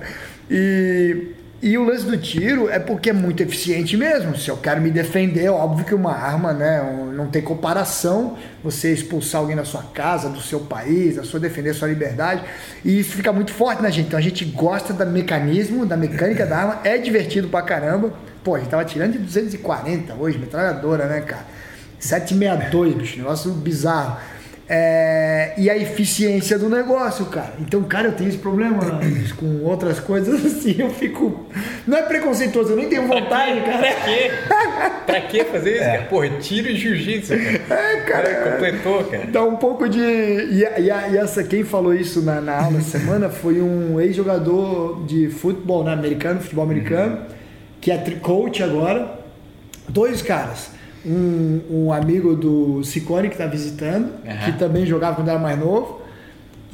E, e o lance do tiro é porque é muito eficiente mesmo. Se eu quero me defender, óbvio que uma arma, né? Não tem comparação você expulsar alguém da sua casa, do seu país, da sua defender a sua liberdade. E isso fica muito forte na gente. Então a gente gosta do mecanismo, da mecânica da arma, é divertido pra caramba. Pô, a gente tava tirando de 240 hoje, metralhadora, né, cara? 762, bicho, negócio bizarro. É, e a eficiência do negócio, cara. Então, cara, eu tenho esse problema né, com outras coisas [laughs] assim, eu fico. Não é preconceituoso, eu nem tenho vontade, Pra cara. quê? Pra que fazer isso, cara? Porra, tiro e jiu-jitsu, cara. É, cara. completou, cara. Dá um pouco de. E, e e essa, quem falou isso na, na aula semana foi um ex-jogador de futebol né, americano, futebol americano, que é coach agora. Dois caras. Um, um amigo do Ciccone que tá visitando, Aham. que também jogava quando era mais novo.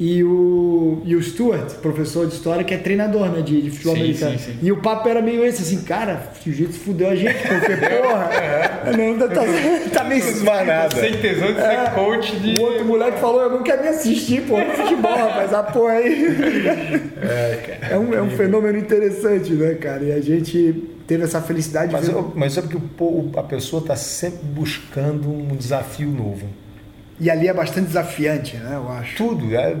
E o, e o Stuart, professor de história, que é treinador né, de, de futebol Sim, americano. sim, sim. E o papo era meio esse, assim, cara, o jiu-jitsu fudeu a gente, porque, [laughs] porra, não, tá, tá, tá meio nada. Sem tesão de ser coach de. o outro moleque falou, eu não quero nem assistir, pô, futebol, rapaz, a porra aí. [laughs] É, cara. É um, é um fenômeno interessante, né, cara? E a gente teve essa felicidade de Mas, ver. eu- mas é porque o a pessoa está sempre buscando um desafio novo. E ali é bastante desafiante, né, eu acho. Tudo. É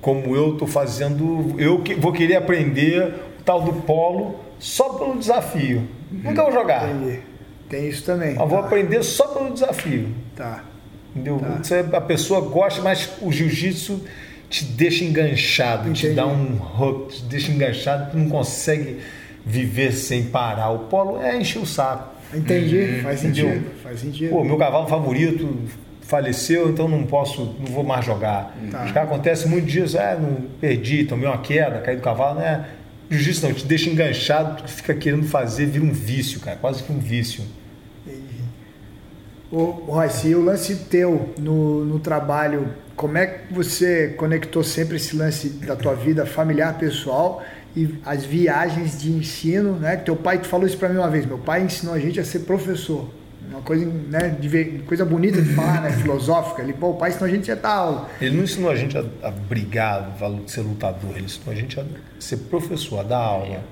como eu estou fazendo. Eu que- vou querer aprender o tal do polo só pelo desafio. Nunca vou jogar. Entendi. Tem isso também. Eu vou tá. aprender só pelo desafio. Tá. Entendeu? Tá. A pessoa gosta, mas o jiu-jitsu te deixa enganchado, te Entendi. dá um hook, te deixa enganchado, tu não consegue viver sem parar. O polo é encher o saco. Entendi, faz Entendeu? sentido. Faz sentido. Pô, meu cavalo favorito, faleceu, então não posso, não vou mais jogar. Tá. Os caras acontece muito disso, é, não perdi, tomei uma queda, caí do cavalo, né? Jiu-jitsu não, te deixa enganchado, tu fica querendo fazer, vira um vício, cara, quase que um vício. Ô, Royce, e o lance teu no, no trabalho, como é que você conectou sempre esse lance da tua vida familiar, pessoal e as viagens de ensino, né? Teu pai, tu falou isso pra mim uma vez, meu pai ensinou a gente a ser professor. Uma coisa, né, de coisa bonita de falar, né, filosófica. Ele, pô, o pai ensinou a gente a dar aula. Ele não ensinou a gente a, a brigar, a ser lutador, ele ensinou a gente a ser professor, a dar aula.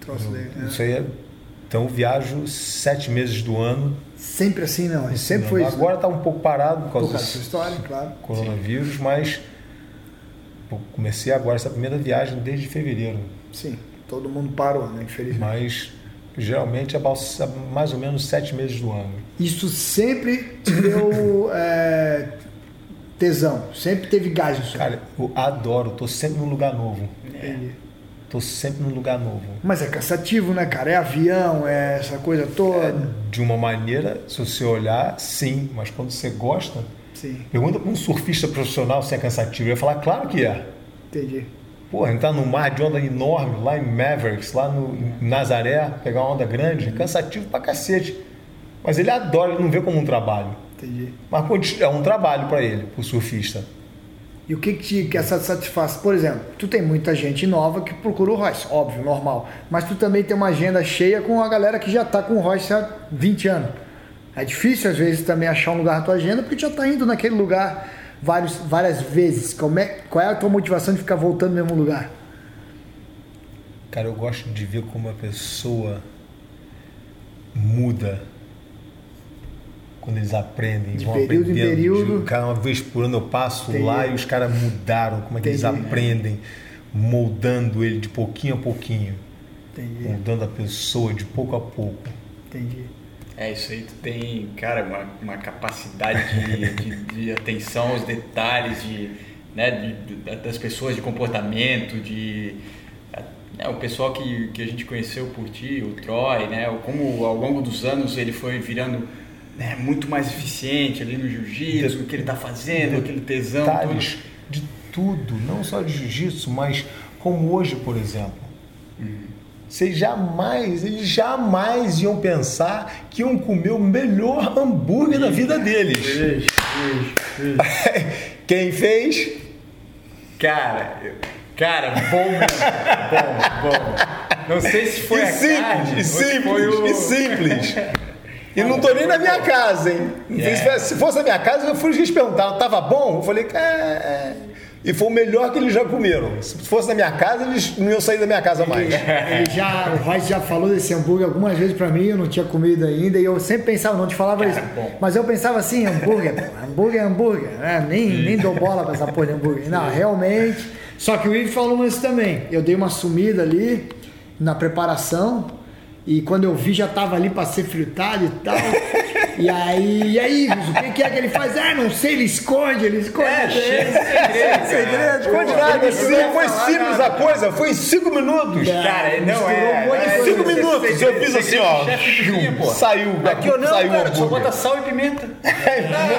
Troço dele, né? Isso aí é. Então eu viajo sete meses do ano. Sempre assim, não. Ele sempre foi isso. Agora está um pouco parado por causa da história, claro. coronavírus, mas eu comecei agora essa primeira viagem desde fevereiro. Sim, todo mundo parou, né, infelizmente. Mas geralmente é balsa- mais ou menos sete meses do ano. Isso sempre te deu é, tesão, sempre teve gás nisso. Cara, eu adoro, tô sempre num lugar novo. Entendi. Tô sempre num lugar novo. Mas é cansativo, né, cara? É avião, é essa coisa toda. De uma maneira, se você olhar, sim, mas quando você gosta, Sim, pergunta para um surfista profissional se é cansativo. Ele ia falar, claro que é. entendi. Porra, entrar num mar de onda enorme, lá em Mavericks, lá no em Nazaré, pegar uma onda grande, é cansativo pra cacete. Mas ele adora, ele não vê como um trabalho. Entendi. Mas continu- é um trabalho pra ele, pro surfista. E o que que te essa satisfaz? Por exemplo, tu tem muita gente nova que procura o Royce, óbvio, normal. Mas tu também tem uma agenda cheia com a galera que já tá com o Royce há 20 anos. É difícil às vezes também achar um lugar na tua agenda porque tu já tá indo naquele lugar vários, várias vezes. Como é, qual é a tua motivação de ficar voltando no mesmo lugar? Cara, eu gosto de ver como a pessoa muda quando eles aprendem. De vão período em aprendendo. período. Cada uma vez por ano eu passo Entendi. lá e os caras mudaram, como é que eles Entendi. aprendem, moldando ele de pouquinho a pouquinho, Entendi, moldando a pessoa de pouco a pouco. entendi. É, isso aí tu tem, cara, uma, uma capacidade de, de, de atenção aos detalhes, de, né, de- de- das pessoas, de comportamento, de... né, o pessoal que, que a gente conheceu por ti, o Troy, né, como ao longo dos anos ele foi virando né, muito mais eficiente ali no jiu-jitsu, o que ele tá fazendo, aquele tesão Detalhes todo. de tudo, não só de jiu-jitsu, mas como hoje, por exemplo. Vocês jamais, eles jamais iam pensar que iam comer o melhor hambúrguer da vida deles. [laughs] Quem fez? Cara, cara, bom mesmo, bom, bom. Não sei se foi e simples, carne, e simples, o- e simples. E não tô nem na minha casa, hein? É. Se fosse na minha casa, eu fui eles perguntaram, tava bom? Eu falei, é, é. E foi o melhor que eles já comeram. Se fosse na minha casa, eles não iam sair da minha casa mais. Ele já, o Royce já falou desse hambúrguer algumas vezes pra mim, eu não tinha comido ainda, e eu sempre pensava, não te falava isso. bom. Mas eu pensava assim, hambúrguer, hambúrguer é hambúrguer, né? nem, nem dou bola pra essa porra de hambúrguer. Não, realmente. Só que o Ivo falou isso também. Eu dei uma sumida ali na preparação, e quando eu vi já tava ali pra ser fritado e tal. E aí, e aí, o que, que é que ele faz? Ah, não sei, ele esconde, ele esconde. É, segredo, segredo. Ficou de nada, assim, foi simples a coisa, foi em cinco minutos. Cara, não é. um de é. Cinco minutos, eu fiz assim, ó. Chefe pô. Saiu, Aqui eu não, saiu cara, só bota sal e pimenta. [laughs]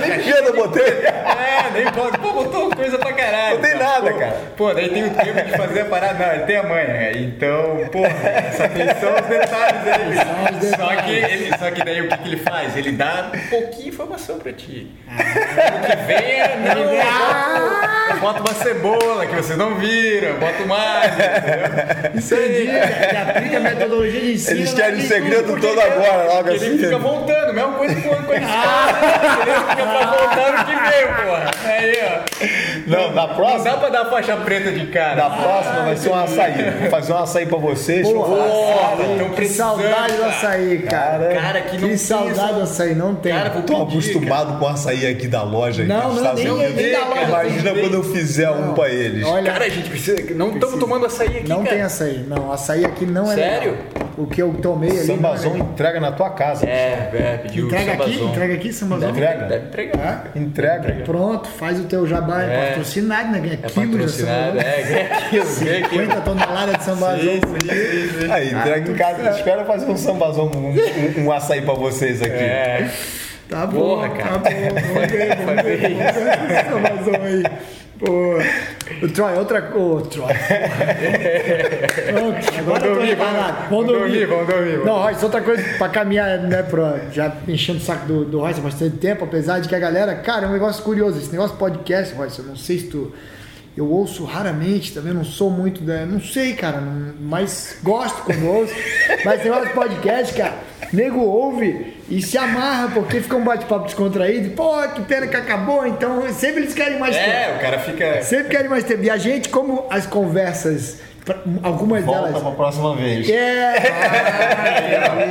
Nem pena eu botei. É, nem pode. Pô, botou coisa pra caralho. Não tem nada, Pô, cara. Pô, daí tem o tempo de fazer a parada. Não, ele tem a manha. Então, porra, essa atenção aos detalhes dele. aos Só detalhes. que, ele, só que daí o que, que ele faz? Ele dá um [laughs] pouquinho de informação pra ti. O que vem é, [laughs] não, eu boto, eu boto uma cebola que vocês não viram, eu boto mais, entendeu? Isso cara, ele aplica a metodologia de ensino. Eles querem o em segredo todo agora, logo Ele assim. fica voltando, mesma coisa com com a escola, ele fica pra porra. Aí, ó. Não, na Não próxima, dá pra dar faixa preta de cara. na próxima vai ser um açaí. Vou fazer um açaí pra vocês. Porra, Porra, que saudade do cara. açaí, cara. Cara, que não Que saudade do açaí, não tem. Cara, Tô pedir, acostumado com açaí aqui da loja. Não, não, nem- nem da loja Imagina quando eu fizer um pra eles. Olha, Cara, a gente precisa. Não estamos tomando açaí aqui, não cara. tem açaí. Não, açaí aqui não é Sério? O que eu tomei ali. é Sambazão legal. entrega na tua casa. É, é, pediu Entrega aqui, sambazão. entrega aqui, Sambazão. Entrega. Deve entregar. Entrega. Pronto, faz o teu jabá, é, É. patrocinado, né? Ganha É quilos de Sambazão. é, ganha aquilo. 50 toneladas de Sambazão. Aí, entrega em casa. Espera fazer um sambazão, um, um, um açaí pra vocês aqui. É. Tá bom, Porra, cara. tá bom. Vamos ver, [laughs] vamos ver. Vamos ver essa informação aí. Pô, o Troy, outra coisa. Troy. Pronto, [laughs] agora tô dormir, vamos- Vamos vamos dormir. vamos dormir, vamos. Não, Royce, outra coisa pra caminhar, né, pra, já enchendo o saco do, do Royce há bastante tempo, apesar de que a galera, cara, é um negócio curioso. Esse negócio podcast, Royce, eu não sei se tu. Eu ouço raramente, também não sou muito da. Não sei, cara, não- mas gosto quando ouço. Mas esse negócio de podcast, cara, nego ouve e se amarra porque fica um bate-papo descontraído. Pô, que pena que acabou, então sempre eles querem mais tempo. É, o cara fica. Sempre querem mais tempo. E a gente, como as conversas, algumas Volta delas. pra próxima vez. É,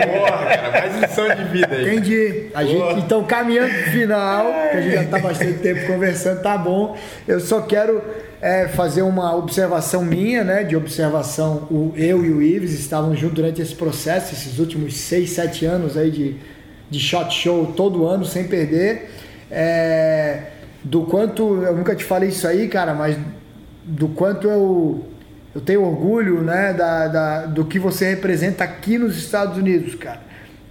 Porra, cara, mais lição de vida aí. entendi. A gente, então, caminhando pro final, que a gente já tá bastante tempo conversando, tá bom. Eu só quero é, fazer uma observação minha, né? De observação, o, eu e o Ives estavam juntos durante esse processo, esses últimos seis, sete anos aí de, de shot show todo ano, sem perder. É, do quanto, eu nunca te falei isso aí, cara, mas do quanto eu, eu tenho orgulho né, da, da- do que você representa aqui nos Estados Unidos, cara.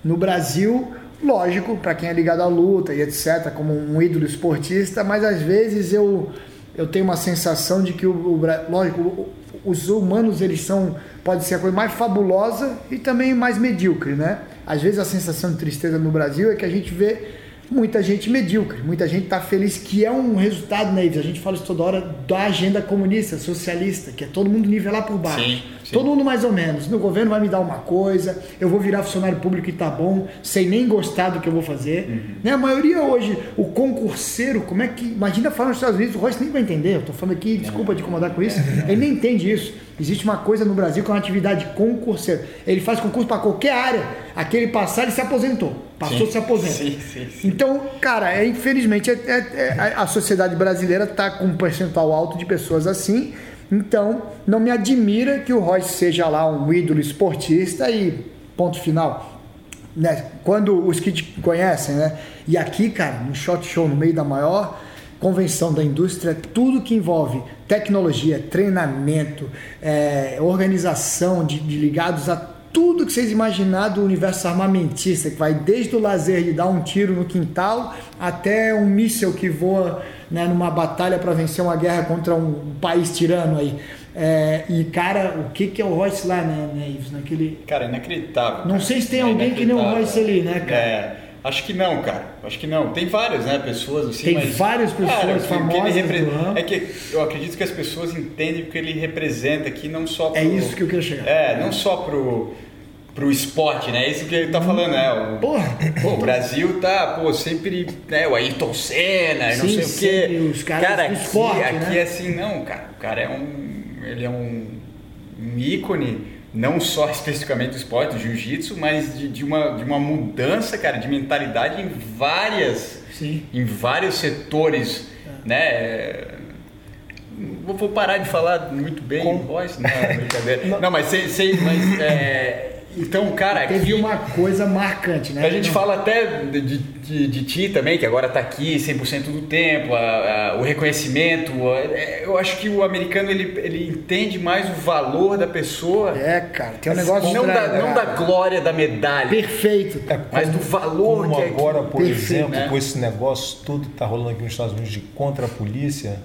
No Brasil, lógico, para quem é ligado à luta e etc., como um ídolo esportista, mas às vezes eu, eu tenho uma sensação de que, o, o lógico, os humanos eles são, pode ser a coisa mais fabulosa e também mais medíocre, né? Às vezes a sensação de tristeza no Brasil é que a gente vê muita gente medíocre, muita gente está feliz, que é um resultado, né? A gente fala isso toda hora da agenda comunista, socialista, que é todo mundo nivelar por baixo. Sim. Todo mundo mais ou menos. Meu governo vai me dar uma coisa, eu vou virar funcionário público e tá bom, sem nem gostar do que eu vou fazer. Uhum. Né? A maioria hoje, o concurseiro, como é que. Imagina falar nos Estados Unidos, o Royce nem vai entender. Eu tô falando aqui, desculpa de incomodar com isso. Ele nem entende isso. Existe uma coisa no Brasil que é uma atividade concurseiro. Ele faz concurso para qualquer área. Aquele passar, ele se aposentou. Passou, Sim. se aposenta. Sim, sim, sim. Então, cara, é, infelizmente é- é- é- a- a sociedade brasileira está com um percentual alto de pessoas assim. Então, não me admira que o Royce seja lá um ídolo esportista e ponto final. Né? Quando os que conhecem, né? E aqui, cara, no Shot Show, no meio da maior convenção da indústria, tudo que envolve tecnologia, treinamento, é, organização de, de ligados a tudo que vocês imaginar do universo armamentista, que vai desde o lazer de dar um tiro no quintal até um míssil que voa né, numa batalha para vencer uma guerra contra um país tirano aí. É, e cara, o que, que é o Royce lá, né, né Ives? Naquele. Cara, inacreditável. Não cara. sei se tem É alguém que nem o. Royce ali, né, cara? É, acho que não, cara. Acho que não. Tem várias, né, pessoas assim, Tem mas- várias pessoas Cara, o que- famosas repre-. É que eu acredito que as pessoas entendem o que ele representa aqui, não só pro... É isso que eu queria chegar. É, não só pro pro esporte, né? É isso que ele tá falando, né? O, Porra. Pô, o Brasil tá, pô, sempre, né, o Ayrton Senna, e não Sim, sei o quê. os caras cara, aqui, esporte, aqui né? é assim, não, cara. O cara é um. Ele é um, um ícone, não só especificamente do esporte, do jiu-jitsu, mas de, de uma, de uma mudança, cara, de mentalidade em várias. Sim. Em vários setores, né? É, Vou, vou parar de falar muito bem Com- voz, não, brincadeira. [laughs] Não, mas sei, sei mas é, então, cara, Teve aqui, uma coisa marcante, né? a gente Não- fala até de, de, de- de ti também, que agora está aqui 100% do tempo, a- a- o reconhecimento. a- é, eu acho que o americano ele, ele entende mais o valor da pessoa, É, cara, tem um negócio não, da, não né? da glória da medalha, Perfeito. mas do valor Como que é agora, por Perfeito, exemplo, né? com esse negócio todo que tá rolando aqui nos Estados Unidos de contra a polícia,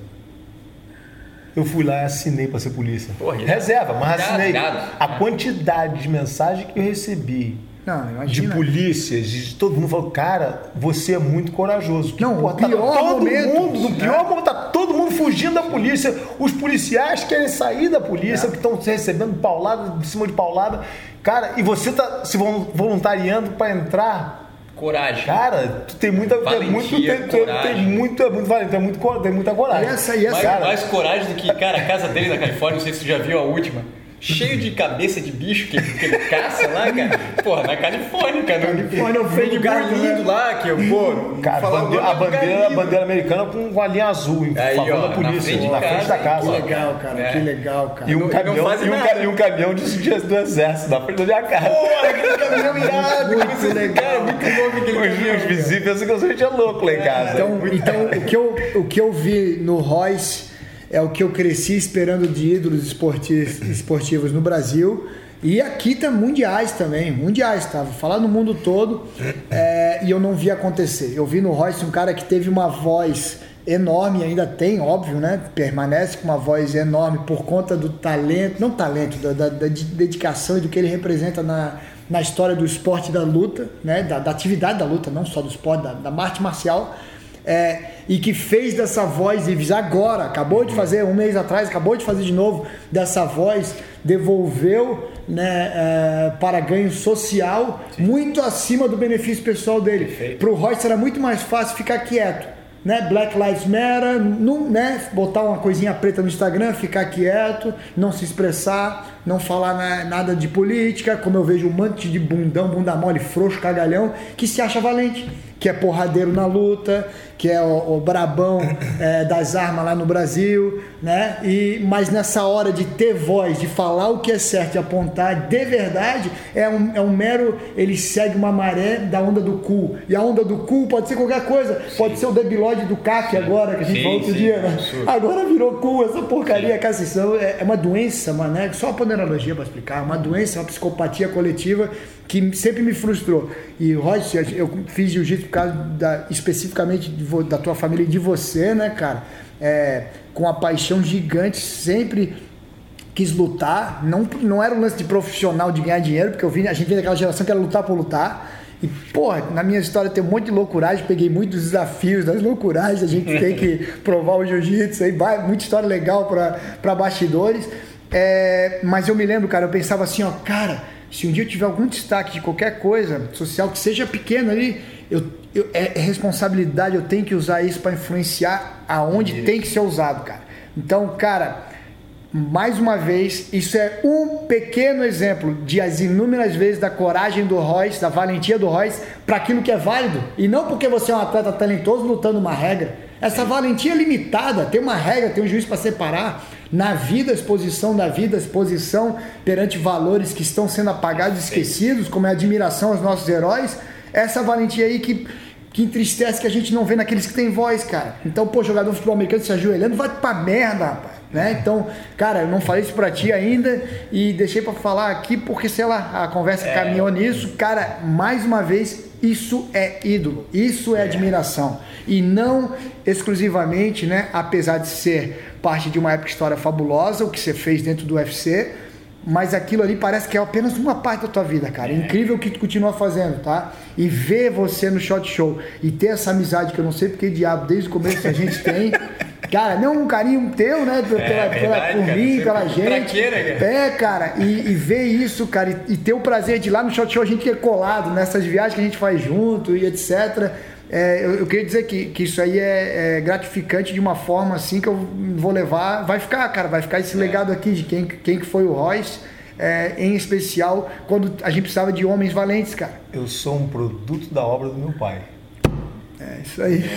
eu fui lá e assinei para ser polícia. Porra. Reserva, mas assinei. irado. A quantidade de mensagem que eu recebi Não, de imagina. polícias, de todo mundo falou, cara, você é muito corajoso. Porque, Não, o tá pior todo momento, mundo, no né? pior momento, tá todo mundo fugindo da polícia. Os policiais querem sair da polícia, É. que estão recebendo paulada, de cima de paulada. Cara, e você tá se vol- voluntariando para entrar coragem. Cara, tu tem muita. Valentia, tem muito, tem, coragem. tem muito, é muito valente, tem, muito, tem muita coragem. E essa- e essa- mais, cara, mais coragem do que, cara, a casa dele na Califórnia, não sei se tu já viu a última. Cheio de cabeça de bicho que, que ele caça lá, cara. Porra, na Califórnia, cara. Califórnia, num ofende lugar muito, né? lindo lá, que eu, pô, Cara, bandeira- a é bandeira, a bandeira americana com a linha azul em Aí, favor ó, da na polícia, frente de na frente casa, da que Que casa. legal, cara, É. que legal, cara. E um, Não- caminhão, e, um, ca- e um caminhão de, de- do exército na frente da minha casa. Porra, aquele caminhão irado. Muito que legal. Cara, muito louco aquele Os, caminhão. os vizinhos pensam que eu sou louco lá em casa. Então, então o, que eu, o que eu vi no Royce é o que eu cresci esperando de ídolos esporti- esportivos no Brasil. E aqui tá mundiais também, mundiais, tá? Vou falar no mundo todo é, e eu não vi acontecer. Eu vi no Royce um cara que teve uma voz enorme, ainda tem, óbvio, né? Permanece com uma voz enorme por conta do talento, não talento, da, da, da dedicação e do que ele representa na, na história do esporte da luta, né? Da, da atividade da luta, não só do esporte, da, da arte marcial. É, e que fez dessa voz e agora, acabou de fazer um mês atrás, acabou de fazer de novo dessa voz, devolveu né, é, para ganho social Sim. muito acima do benefício pessoal dele. Para o Royce era muito mais fácil ficar quieto né? Black Lives Matter, não, né? botar uma coisinha preta no Instagram, ficar quieto, não se expressar, não falar na, nada de política, como eu vejo um monte de bundão, bunda mole, frouxo, cagalhão, que se acha valente, que é porradeiro na luta, que é o, o brabão [laughs] é, das armas lá no Brasil, né? E, mas nessa hora de ter voz, de falar o que é certo, de apontar de verdade, é um, é um mero. Ele segue uma maré da onda do cu. E a onda do cu pode ser qualquer coisa. Sim. Pode ser o debilóide do CAC agora, que a gente sim, falou outro sim, dia, né? Agora virou cu, essa porcaria, sim. cara, é, é uma doença, mano, né? Só a ponerologia para explicar. Uma doença, uma psicopatia coletiva que sempre me frustrou. E Royce, eu fiz jiu-jitsu por causa da, especificamente da tua família e de você, né, cara? É, com a paixão gigante, sempre quis lutar. Não, não era um lance de profissional de ganhar dinheiro, porque eu vi, a gente vem daquela geração que era lutar por lutar. E, porra, na minha história tem um monte de loucuragem, peguei muitos desafios das loucuragens, a gente tem que [laughs] provar o jiu-jitsu aí, vai, muita história legal para bastidores. É, mas eu me lembro, cara, eu pensava assim, ó, cara se um dia eu tiver algum destaque de qualquer coisa social que seja pequeno ali, eu, eu é, é responsabilidade, eu tenho que usar isso para influenciar aonde tem que ser usado, cara. Então, cara, mais uma vez, isso é um pequeno exemplo de as inúmeras vezes da coragem do Royce, da valentia do Royce para aquilo que é válido. E não porque você é um atleta talentoso lutando uma regra. Essa valentia é limitada, tem uma regra, tem um juiz para separar na vida, exposição da vida, exposição perante valores que estão sendo apagados, esquecidos, como é a admiração aos nossos heróis, essa valentia aí que, que entristece que a gente não vê naqueles que têm voz, cara. Então, pô, jogador de futebol americano se ajoelhando, vai pra merda, rapaz. Né? Então, cara, eu não falei isso pra ti ainda e deixei para falar aqui porque, sei lá, a conversa é. caminhou nisso. Cara, mais uma vez, isso é ídolo, isso é, é admiração. E não exclusivamente, né, apesar de ser parte de uma época história fabulosa, o que você fez dentro do UFC, mas aquilo ali parece que é apenas uma parte da tua vida, cara. É incrível o que tu continua fazendo, tá? E ver você no shot show e ter essa amizade que eu não sei porque diabo desde o começo a gente tem. [laughs] Cara, não um carinho teu, né? Pela, é, pela, por cara, mim, pela gente. Cara. É, cara, e, e, ver isso, cara, e, e, ter o prazer de ir lá no shot show a gente é colado nessas viagens que a gente faz junto e etc. É, eu, eu, queria dizer que, que isso aí é, é, gratificante de uma forma assim que eu vou levar. Vai ficar, cara, vai ficar esse é. legado aqui de quem, quem que foi o Royce. É, em especial quando a gente precisava de homens valentes, cara. Eu sou um produto da obra do meu pai. É isso aí. [laughs]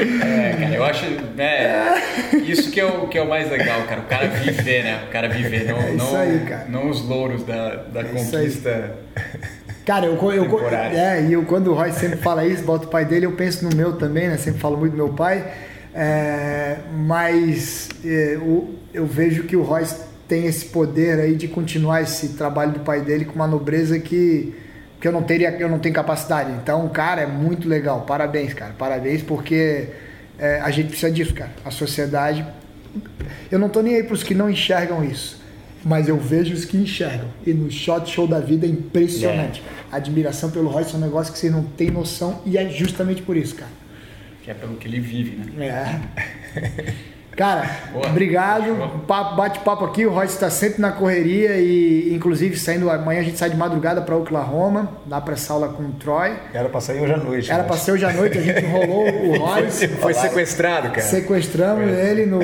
é, cara, eu acho. Né, isso que é, o, que é o mais legal, cara. O cara viver, né? O cara viver, não, é não, aí, não os louros da, da é conquista. Cara, eu, eu, é, e eu, quando o Roy sempre fala isso, bota o pai dele, eu penso no meu também, né? Sempre falo muito do meu pai. É, mas é, eu, eu vejo que o Royce tem esse poder aí de continuar esse trabalho do pai dele com uma nobreza que, que eu não teria, eu não tenho capacidade. Então, cara, é muito legal. Parabéns, cara. Parabéns porque é, a gente precisa disso, cara. A sociedade. Eu não tô nem aí para os que não enxergam isso mas eu vejo os que enxergam. E no shot show da vida é impressionante. É. A admiração pelo Royce é um negócio que vocês não têm noção e é justamente por isso, cara. Que é pelo que ele vive, né? É. [laughs] Cara, Boa. obrigado. Bate-papo aqui. O Royce está sempre na correria e, inclusive, saindo amanhã a gente sai de madrugada para Oklahoma, lá para essa aula com o Troy. Era para sair hoje à noite. Era para sair hoje à noite. A gente enrolou o Royce. Foi, sequestrado, cara. Sequestramos Foi. ele no,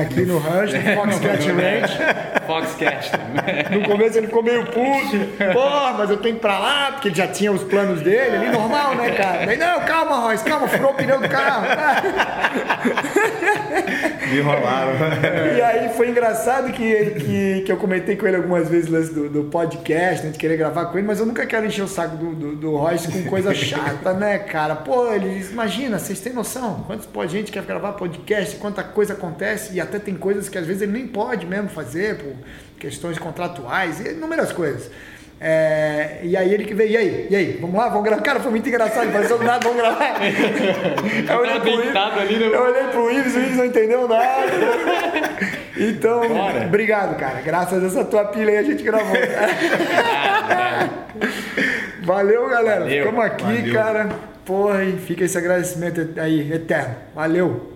aqui no Rush, no Foxcat [laughs] Ranch. Foxcat. No começo ele ficou meio puto. [laughs] Porra, mas eu tenho que ir para lá, porque ele já tinha os planos dele ali, normal, né, cara? Daí, não, calma, Royce, calma, furou o pneu do carro. [laughs] Me enrolaram. [laughs] E aí foi engraçado que, que, que eu comentei com ele algumas vezes lance do, do podcast, né, de querer gravar com ele, mas eu nunca quero encher o saco do, do, do Royce com coisa [laughs] chata, né, cara? Pô, ele imagina, vocês têm noção? Quantos pô, gente quer gravar podcast, quanta coisa acontece, e até tem coisas que às vezes ele nem pode mesmo fazer, por questões contratuais, e inúmeras coisas. É, e aí ele que veio, e aí, e aí, vamos lá, vamos gravar. Cara, foi muito engraçado, pareceu nada, vamos gravar. [laughs] Eu olhei pro Ives, ali no... eu olhei pro Ives, o Ives não entendeu nada. Então, Bora. obrigado, cara. Graças a essa tua pilha aí a gente gravou. [laughs] Valeu, galera. Valeu, Ficamos aqui, valeu. cara. Porra, e fica esse agradecimento aí eterno. Valeu.